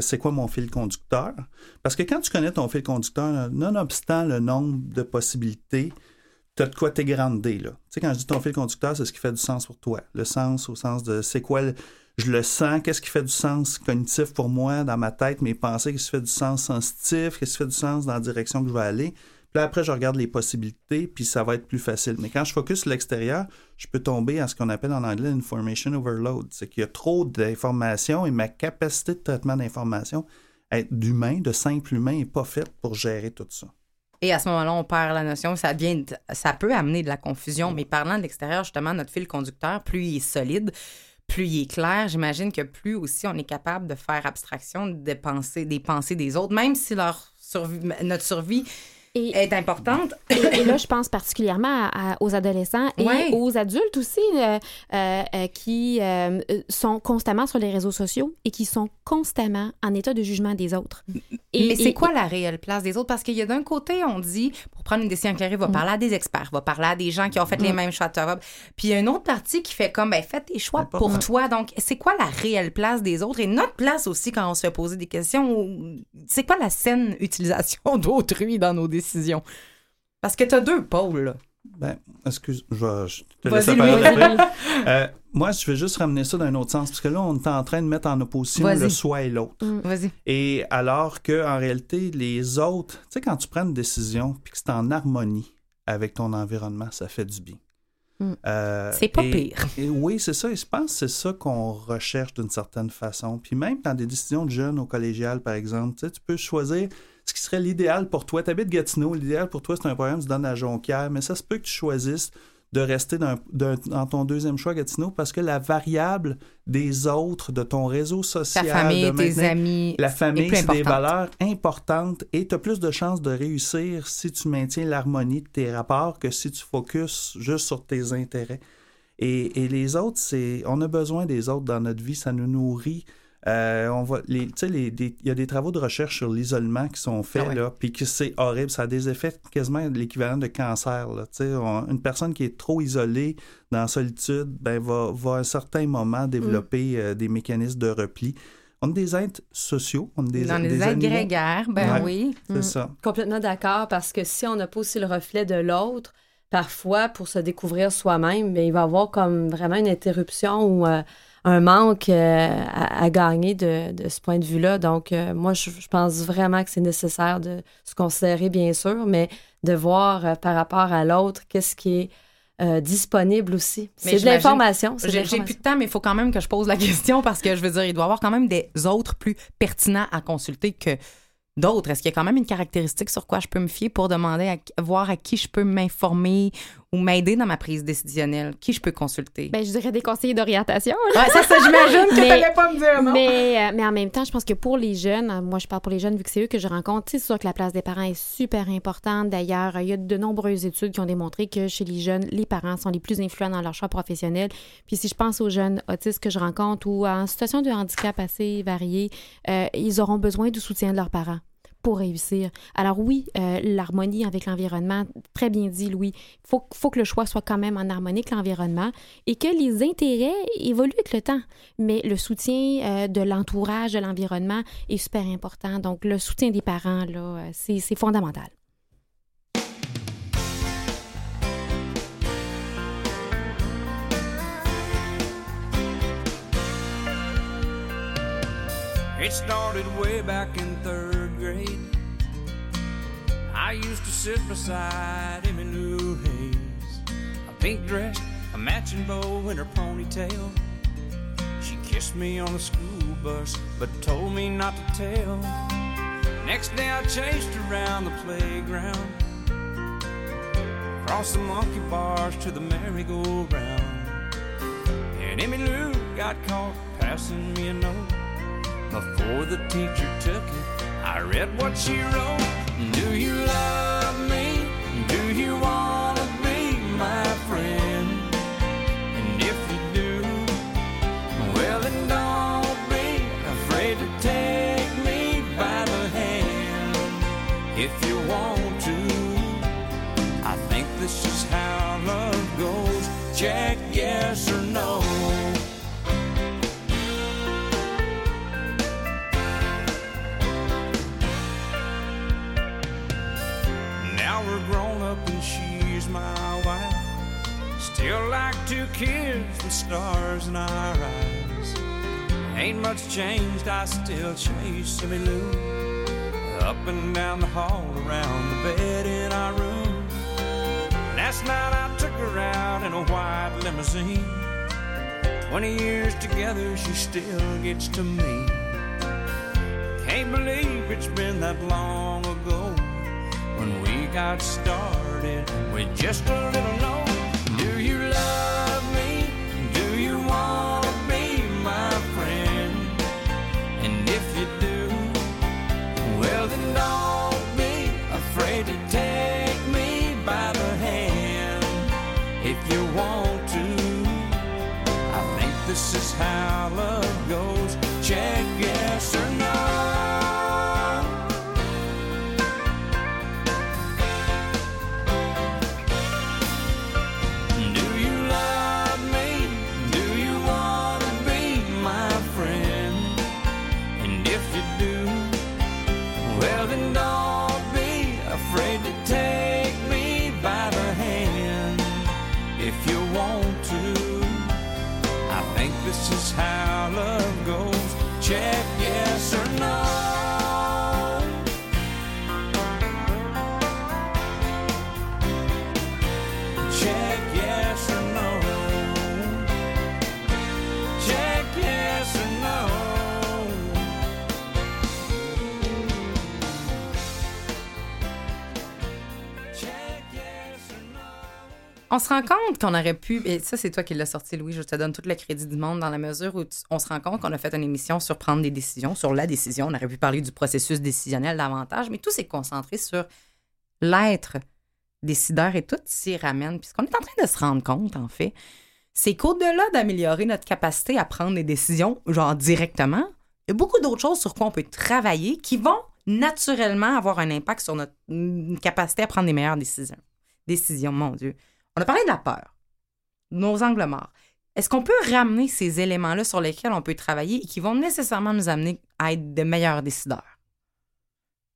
S5: c'est quoi mon fil conducteur? Parce que quand tu connais ton fil conducteur, nonobstant le nombre de possibilités, tu as de quoi t'égrander. Tu sais, quand je dis ton fil conducteur, c'est ce qui fait du sens pour toi. Le sens au sens de c'est quoi, je le sens, qu'est-ce qui fait du sens cognitif pour moi dans ma tête, mes pensées, qu'est-ce qui fait du sens sensitif, qu'est-ce qui fait du sens dans la direction que je vais aller. Puis après, je regarde les possibilités, puis ça va être plus facile. Mais quand je focus l'extérieur, je peux tomber à ce qu'on appelle en anglais information overload. C'est qu'il y a trop d'informations et ma capacité de traitement d'informations d'humain, de simple humain, n'est pas faite pour gérer tout ça.
S1: Et à ce moment-là, on perd la notion. Ça, ça peut amener de la confusion. Mais parlant de l'extérieur, justement, notre fil conducteur, plus il est solide, plus il est clair, j'imagine que plus aussi on est capable de faire abstraction des pensées des, pensées des autres, même si leur survie, notre survie est importante.
S4: Et, là, je pense particulièrement aux adolescents et aux adultes aussi euh, euh, euh, qui sont constamment sur les réseaux sociaux et qui sont constamment en état de jugement des autres.
S1: Et, Mais c'est quoi la réelle place des autres? Parce qu'il y a d'un côté, on dit, pour prendre une décision éclairée, va mm. parler à des experts, va parler à des gens qui ont fait les mm. mêmes choix. Puis il y a une autre partie qui fait comme, ben, fais tes choix pour toi. Donc, c'est quoi la réelle place des autres? Et notre place aussi quand on se fait poser des questions, c'est quoi la saine utilisation d'autrui dans nos décisions? Parce que tu as deux pôles.
S5: Ben, excuse, je, je te laisse parler euh, moi, je vais juste ramener ça d'un autre sens, parce que là, on est en train de mettre en opposition le soi et l'autre.
S1: Mm. Vas-y.
S5: Et alors que en réalité, les autres, tu sais, quand tu prends une décision puis que c'est en harmonie avec ton environnement, ça fait du bien.
S1: Mm. Euh, c'est pas pire.
S5: Et oui, c'est ça. Et je pense que c'est ça qu'on recherche d'une certaine façon. Puis même dans des décisions de jeunes au collégial, par exemple, tu, sais, tu peux choisir ce qui serait l'idéal pour toi. Tu habites Gatineau, l'idéal pour toi, c'est un programme, tu donnes à Jonquière, mais ça se peut que tu choisisses de rester dans, dans, ton deuxième choix Gatineau parce que la variable des autres, de ton réseau social,
S1: ta famille, tes amis,
S5: la famille, c'est des valeurs importantes et tu as plus de chances de réussir si tu maintiens l'harmonie de tes rapports que si tu focuses juste sur tes intérêts. Et, et les autres, c'est on a besoin des autres dans notre vie, ça nous nourrit. Euh, on voit les, il y a des travaux de recherche sur l'isolement qui sont faits, ah là, puis que c'est horrible. Ça a des effets quasiment l'équivalent de cancer. Là, une personne qui est trop isolée dans la solitude ben, va, va à un certain moment développer mm. euh, des mécanismes de repli. On est des êtres sociaux, on est des,
S1: on des, êtres grégaires, ben oui.
S5: C'est mm. ça.
S3: Complètement d'accord, parce que si on n'a pas aussi le reflet de l'autre, parfois, pour se découvrir soi-même, ben, il va y avoir comme vraiment une interruption ou... Un manque euh, à, gagner de, ce point de vue-là. Donc, euh, moi, je, pense vraiment que c'est nécessaire de se considérer, bien sûr, mais de voir euh, par rapport à l'autre qu'est-ce qui est disponible aussi. C'est de l'information.
S1: J'ai plus de temps, mais il faut quand même que je pose la question parce que je veux dire, il doit y avoir quand même des autres plus pertinents à consulter que d'autres? Est-ce qu'il y a quand même une caractéristique sur quoi je peux me fier pour demander à voir à qui je peux m'informer ou m'aider dans ma prise décisionnelle? Qui je peux consulter?
S4: Ben, je dirais des conseillers d'orientation.
S1: Ouais, ça, ça j'imagine que tu n'allais pas me dire, non?
S4: Mais, euh, mais en même temps, je pense que pour les jeunes, moi, je parle pour les jeunes vu que c'est eux que je rencontre, c'est sûr que la place des parents est super importante. D'ailleurs, il y a de nombreuses études qui ont démontré que chez les jeunes, les parents sont les plus influents dans leur choix professionnel. Puis si je pense aux jeunes autistes que je rencontre ou en situation de handicap assez varié, euh, ils auront besoin du soutien de leurs parents pour réussir. Alors oui, euh, l'harmonie avec l'environnement, très bien dit Louis, il faut, que le choix soit quand même en harmonie avec l'environnement et que les intérêts évoluent avec le temps. Mais le soutien euh, de l'entourage, de l'environnement est super important. Donc le soutien des parents, là, euh, c'est fondamental. It started way back in third I used to sit beside Lou Hayes, a pink dress, a matching bow, and her ponytail. She kissed me on the school bus, but told me not to tell. Next day I chased around the playground, across the monkey bars to the merry-go-round. And Emmy Lou got caught passing me a note. Before the teacher took it, I read what she wrote. Do you love me? Do you want kids with stars in our eyes. Ain't much changed, I still chase Emmy Lou.
S16: up and down the hall around the bed in our room. Last night I took her out in a white limousine. Twenty years together, she still gets to me. Can't believe it's been that long ago when we got started with just a little note. talent. change.
S1: On se rend compte qu'on aurait pu, et ça c'est toi qui l'as sorti Louis, je te donne tout le crédit du monde dans la mesure où on se rend compte qu'on a fait une émission sur prendre des décisions, sur la décision, on aurait pu parler du processus décisionnel davantage, mais tout s'est concentré sur l'être décideur et tout s'y ramène. Puis ce qu'on est en train de se rendre compte en fait, c'est qu'au-delà d'améliorer notre capacité à prendre des décisions, genre directement, il y a beaucoup d'autres choses sur quoi on peut travailler qui vont naturellement avoir un impact sur notre mm, capacité à prendre des meilleures décisions. Décisions, mon Dieu. On a parlé de la peur, nos angles morts. Est-ce qu'on peut ramener ces éléments-là sur lesquels on peut travailler et qui vont nécessairement nous amener à être de meilleurs décideurs?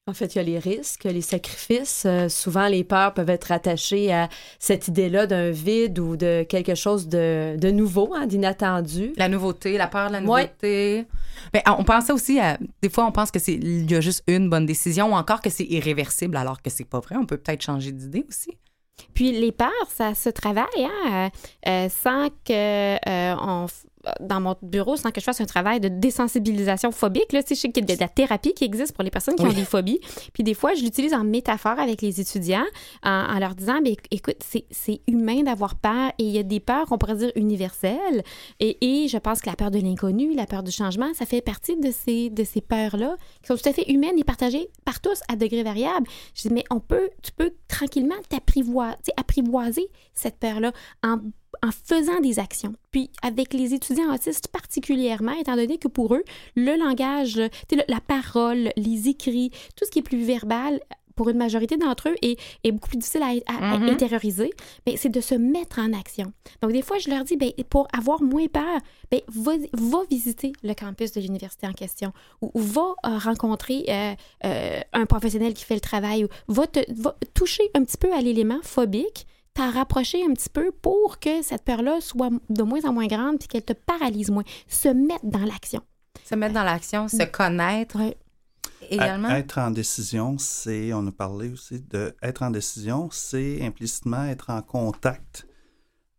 S3: En fait, il y a les risques, les sacrifices. Euh, souvent, les peurs peuvent être attachées à cette idée-là d'un vide ou de quelque chose de, de nouveau, hein, d'inattendu.
S1: La nouveauté, la peur de la
S3: Ouais.
S1: nouveauté. Ben, on pensait aussi à. Des fois, on pense que c'est il y a juste une bonne décision ou encore que c'est irréversible alors que c'est pas vrai. On peut peut-être changer d'idée aussi.
S4: Puis les peurs, ça se travaille hein, euh, euh, sans que euh, dans mon bureau, sans que je fasse un travail de désensibilisation phobique. Là, tu sais, je sais qu'il y a de la thérapie qui existe pour les personnes qui ont des phobies. Puis des fois, je l'utilise en métaphore avec les étudiants en, en leur disant, ben, écoute, c'est- c'est humain d'avoir peur et il y a des peurs qu'on pourrait dire universelles. Et, et je pense que la peur de l'inconnu, la peur du changement, ça fait partie de ces, de ces peurs-là qui sont tout à fait humaines et partagées par tous à degrés variables. Je dis, mais on peut, tu peux tranquillement t'apprivoiser, apprivoiser cette peur-là en, en faisant des actions. Puis avec les étudiants autistes particulièrement, étant donné que pour eux, le langage, la parole, les écrits, tout ce qui est plus verbal, pour une majorité d'entre eux, est, est beaucoup plus difficile à, à- à
S1: Mhm.
S4: intérioriser, ben, c'est de se mettre en action. Donc, des fois, je leur dis, ben, pour avoir moins peur, ben, va, va visiter le campus de l'université en question ou, ou va euh, rencontrer euh, euh, un professionnel qui fait le travail ou va, te, va toucher un petit peu à l'élément phobique, t'en rapprocher un petit peu pour que cette peur-là soit de moins en moins grande puis qu'elle te paralyse moins. Se mettre dans l'action.
S1: Se mettre dans l'action, se connaître
S4: Ouais.
S1: également.
S5: À- Être en décision, c'est, on a parlé aussi de être en décision, c'est implicitement être en contact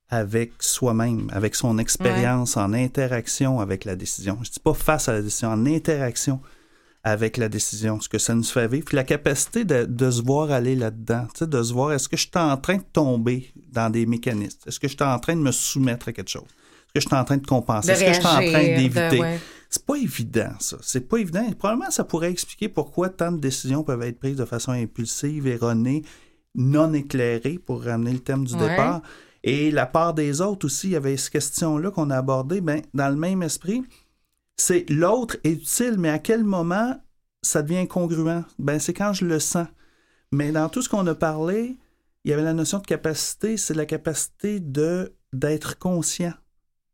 S5: avec soi-même, avec son expérience, en interaction avec la décision. Je dis pas face à la décision, en interaction avec la décision, ce que ça nous fait vivre. Puis la capacité de, de se voir aller là-dedans, de se voir, est-ce que je suis en train de tomber dans des mécanismes? Est-ce que je suis en train de me soumettre à quelque chose? Est-ce que je suis en train de compenser? Est-ce que je suis en train d'éviter?
S1: ouais.
S5: C'est pas évident, ça. C'est pas évident. Et probablement, ça pourrait expliquer pourquoi tant de décisions peuvent être prises de façon impulsive, erronée, non éclairée, pour ramener le thème du
S1: Ouais.
S5: départ. Et la part des autres aussi, il y avait cette question-là qu'on a abordée. Ben, dans le même esprit, c'est l'autre est utile, mais à quel moment ça devient incongruent? Ben, c'est quand je le sens. Mais dans tout ce qu'on a parlé, il y avait la notion de capacité, c'est la capacité de d'être conscient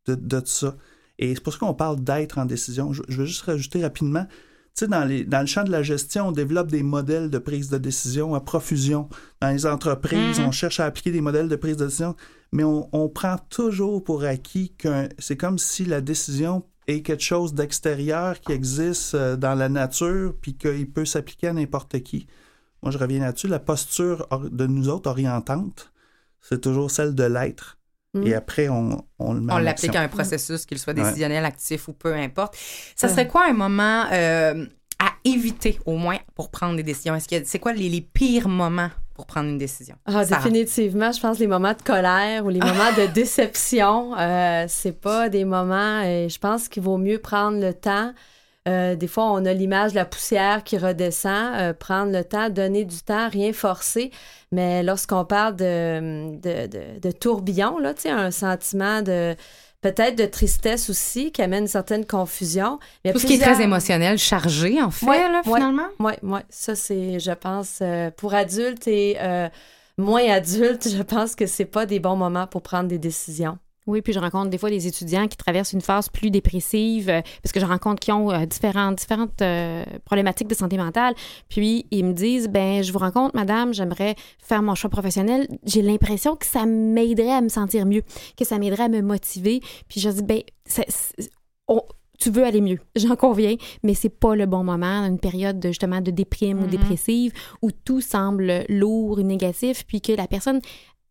S5: de, de ça. Et c'est pour ça qu'on parle d'être en décision. Je, je veux juste rajouter rapidement, tu sais, dans, les, dans le champ de la gestion, on développe des modèles de prise de décision à profusion. Dans les entreprises,
S1: Mhm.
S5: on cherche à appliquer des modèles de prise de décision, mais on, on prend toujours pour acquis que c'est comme si la décision est quelque chose d'extérieur qui existe euh, dans la nature puis qu'il peut s'appliquer à n'importe qui. Moi, je reviens là-dessus. La posture de nous autres orientantes, c'est toujours celle de l'être.
S1: Mm.
S5: Et après, on, on le met
S1: On l'applique à un processus, qu'il soit
S5: Ouais.
S1: décisionnel, actif ou peu importe. Ça
S3: Ouais.
S1: serait quoi un moment euh, à éviter, au moins, pour prendre des décisions? Est-ce que c'est quoi les, les pires moments? Pour prendre une décision?
S3: Ah,
S1: Sarah?
S3: définitivement, je pense les moments de colère ou les moments de déception, euh, c'est pas des moments. euh, je pense qu'il vaut mieux prendre le temps. Euh, des fois, on a l'image de la poussière qui redescend. euh, prendre le temps, donner du temps, rien forcer. Mais lorsqu'on parle de, de, de, de tourbillon, là, un sentiment de peut-être de tristesse aussi qui amène une certaine confusion. Mais
S1: Tout ce qui est très émotionnel, chargé, en fait,
S3: Ouais,
S1: là,
S3: ouais,
S1: finalement?
S3: Oui, oui. Ça, c'est, je pense, euh, pour adultes et euh, moins adultes, je pense que c'est pas des bons moments pour prendre des décisions.
S4: Oui, puis je rencontre des fois des étudiants qui traversent une phase plus dépressive euh, parce que je rencontre qui ont euh, différentes, différentes euh, problématiques de santé mentale. Puis ils me disent ben je vous rencontre, madame, j'aimerais faire mon choix professionnel. J'ai l'impression que ça m'aiderait à me sentir mieux, que ça m'aiderait à me motiver. Puis je dis ben ça- c'est- on- tu veux aller mieux, j'en conviens, mais c'est pas le bon moment, une période de, justement de déprime ou
S1: Mhm.
S4: dépressive où tout semble lourd ou négatif, puis que la personne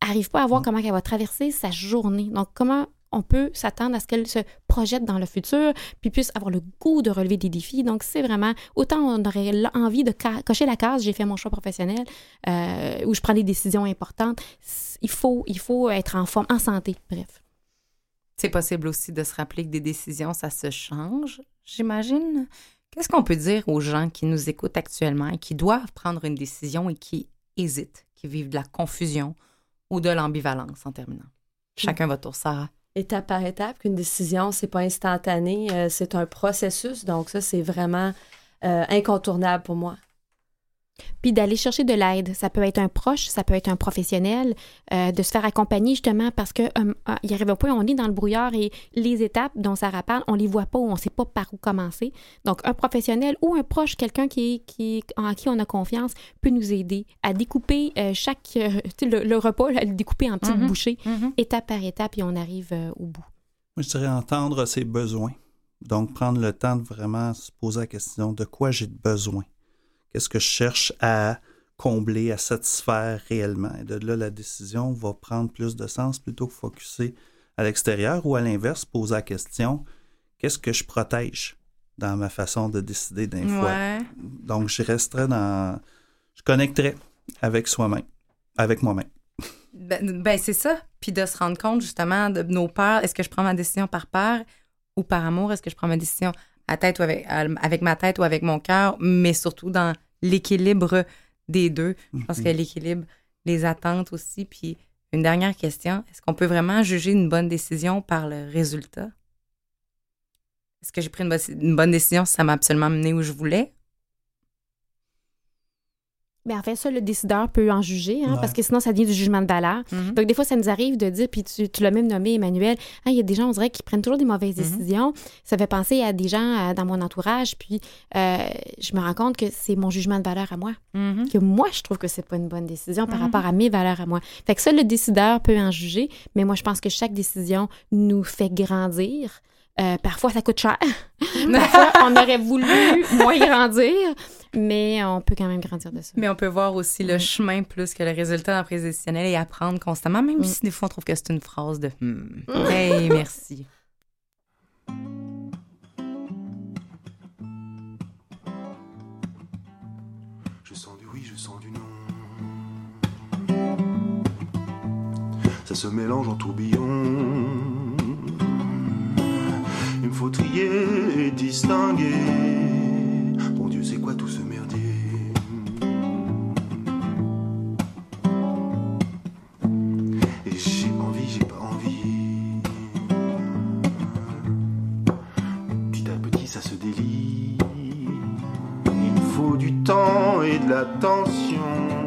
S4: arrive pas à voir comment elle va traverser sa journée. Donc, comment on peut s'attendre à ce qu'elle se projette dans le futur, puis puisse avoir le goût de relever des défis. Donc, c'est vraiment, autant on aurait envie de cocher la case, j'ai fait mon choix professionnel, euh, où je prends des décisions importantes, il faut, il faut être en forme, en santé, bref.
S1: C'est possible aussi de se rappeler que des décisions, ça se change, j'imagine. Qu'est-ce qu'on peut dire aux gens qui nous écoutent actuellement et qui doivent prendre une décision et qui hésitent, qui vivent de la confusion? Ou de l'ambivalence en terminant? Chacun votre tour, Sarah.
S3: Étape par étape, qu'une décision, c'est pas instantané, euh, c'est un processus. Donc, ça, c'est vraiment euh, incontournable pour moi.
S4: Puis d'aller chercher de l'aide. Ça peut être un proche, ça peut être un professionnel, euh, de se faire accompagner justement parce que euh, ah, il arrive un point, on est dans le brouillard et les étapes dont Sarah parle, on les voit pas ou on sait pas par où commencer. Donc un professionnel ou un proche, quelqu'un qui, qui, en qui on a confiance, peut nous aider à découper euh, chaque euh, tu sais, le, le repas, là, à le découper en petites
S1: Mhm.
S4: bouchées,
S1: Mhm.
S4: étape par étape, et on arrive euh, au bout.
S5: Moi, je dirais entendre ses besoins. Donc, prendre le temps de vraiment se poser la question de quoi j'ai besoin? Qu'est-ce que je cherche à combler, à satisfaire réellement? Et de là, la décision va prendre plus de sens plutôt que focuser à l'extérieur ou à l'inverse, poser la question qu'est-ce que je protège dans ma façon de décider d'un fois?
S1: Ouais.
S5: Donc, je resterai dans. Je connecterai avec soi-même, avec moi-même.
S1: Ben, ben, c'est ça. Puis de se rendre compte justement de nos peurs. Est-ce que je prends ma décision par peur ou par amour? Est-ce que je prends ma décision à tête ou avec, à- avec ma tête ou avec mon cœur? Mais surtout dans l'équilibre des deux. Je pense
S5: Mhm.
S1: que l'équilibre, les attentes aussi. Puis une dernière question. Est-ce qu'on peut vraiment juger une bonne décision par le résultat? Est-ce que j'ai pris une, bonne- une bonne décision? Si ça m'a absolument mené où je voulais?
S4: Mais en fait, ça, le décideur peut en juger, hein,
S5: Ouais.
S4: parce que sinon, ça devient du jugement de valeur.
S1: Mhm.
S4: Donc, des fois, ça nous arrive de dire, puis tu, tu l'as même nommé, Emmanuel, Hein, il y a des gens, on dirait, qui prennent toujours des mauvaises
S1: Mhm.
S4: décisions. Ça fait penser à des gens euh, dans mon entourage, puis euh, je me rends compte que c'est mon jugement de valeur à moi.
S1: Mhm.
S4: Que moi, je trouve que c'est pas une bonne décision par rapport à mes valeurs à moi. Fait que ça, le décideur peut en juger, mais moi, je pense que chaque décision nous fait grandir. Euh, parfois, ça coûte cher. parfois, on aurait voulu moins grandir, mais on peut quand même grandir de ça.
S1: Mais on peut voir aussi le chemin plus que le résultat dans la prise décisionnelle et apprendre constamment, même
S4: Mm.
S1: si des fois on trouve que c'est une phrase de Hmm. Hey, merci.
S7: Je sens du oui, je sens du non. Ça se mélange en tourbillon. Il me faut trier et distinguer. C'est quoi tout ce merdier Et j'ai envie, j'ai pas envie. Petit à petit, ça se délie. Il faut du temps et de l'attention.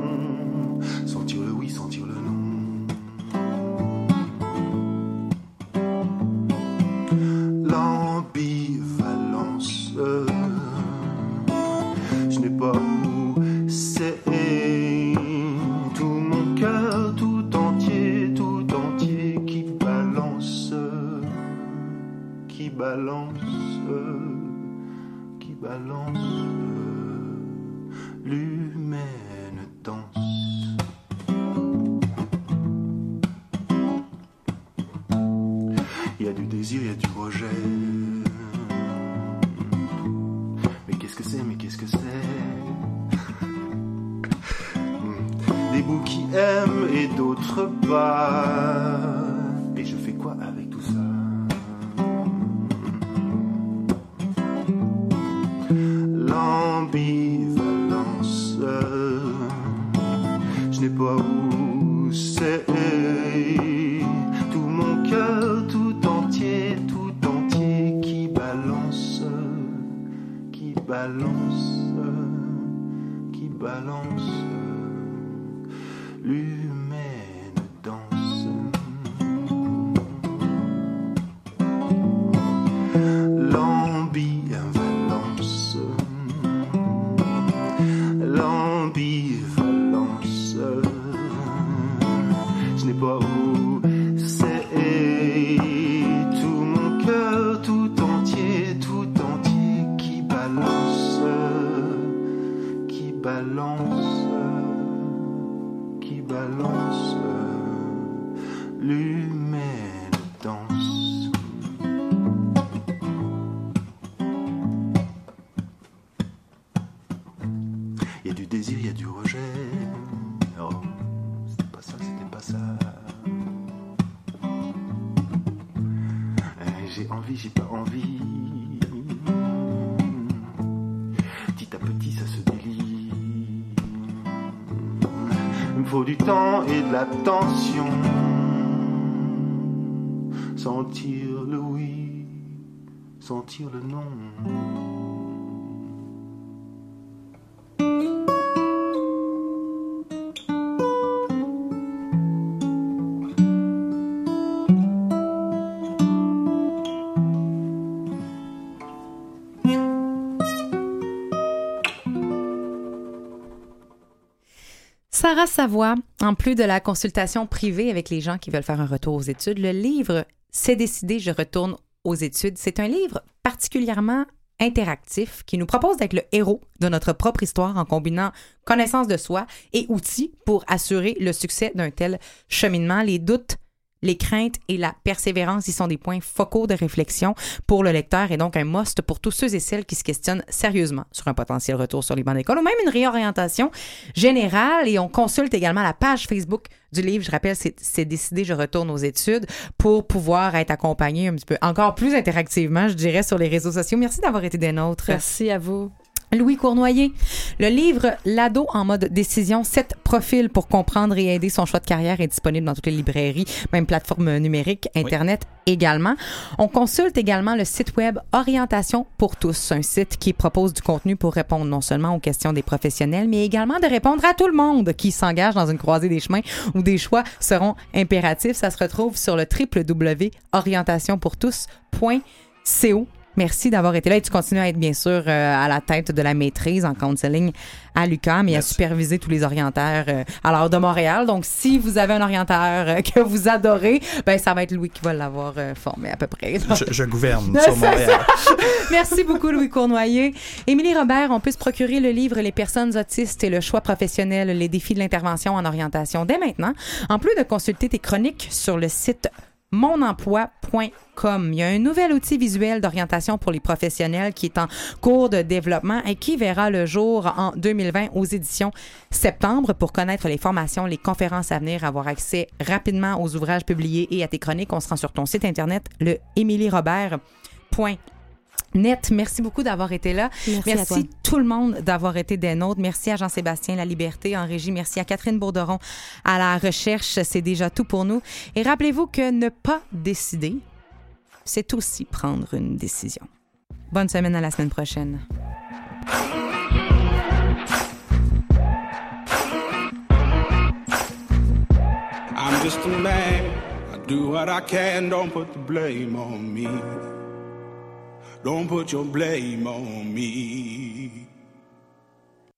S1: Sarah Savoie, en plus de la consultation privée avec les gens qui veulent faire un retour aux études, le livre C'est décidé, je retourne aux études, c'est un livre particulièrement interactif qui nous propose d'être le héros de notre propre histoire en combinant connaissance de soi et outils pour assurer le succès d'un tel cheminement. Les doutes, les craintes et la persévérance y sont des points focaux de réflexion pour le lecteur et donc un must pour tous ceux et celles qui se questionnent sérieusement sur un potentiel retour sur les bancs d'école ou même une réorientation générale. Et on consulte également la page Facebook du livre. Je rappelle, c'est décidé, je retourne aux études pour pouvoir être accompagné un petit peu encore plus interactivement, je dirais, sur les réseaux sociaux. Merci d'avoir été des nôtres.
S3: Merci à vous.
S1: Louis Cournoyer, le livre L'ado en mode décision, sept profils pour comprendre et aider son choix de carrière est disponible dans toutes les librairies, même plateforme numérique, Internet également. On consulte également le site web Orientation pour tous, un site qui propose du contenu pour répondre non seulement aux questions des professionnels, mais également de répondre à tout le monde qui s'engage dans une croisée des chemins où des choix seront impératifs. Ça se retrouve sur le www.orientationpourtous.co. Merci d'avoir été là et tu continues à être bien sûr euh, à la tête de la maîtrise en counseling à l'UQAM et à superviser tous les orienteurs euh, alors de Montréal. Donc si vous avez un orienteur euh, que vous adorez, ben ça va être Louis qui va l'avoir euh, formé à peu près.
S5: Je, je gouverne sur Montréal.
S1: Merci beaucoup, Louis Cournoyer. Émilie Robert, on peut se procurer le livre Les personnes autistes et le choix professionnel, les défis de l'intervention en orientation dès maintenant, en plus de consulter tes chroniques sur le site monemploi.com. Il y a un nouvel outil visuel d'orientation pour les professionnels qui est en cours de développement et qui verra le jour en 2020 aux éditions septembre. Pour connaître les formations, les conférences à venir, avoir accès rapidement aux ouvrages publiés et à tes chroniques, on se rend sur ton site internet, le emilierobert.com. Net, merci beaucoup d'avoir été là.
S4: Merci à toi.
S1: tout le monde d'avoir été des nôtres. Merci à Jean-Sébastien La Liberté en régie. Merci à Catherine Bourderon à la recherche. C'est déjà tout pour nous. Et rappelez-vous que ne pas décider, c'est aussi prendre une décision. Bonne semaine à la semaine prochaine.
S2: I'm just a man. I do what I can. Don't put the blame on me. Don't put your blame on me.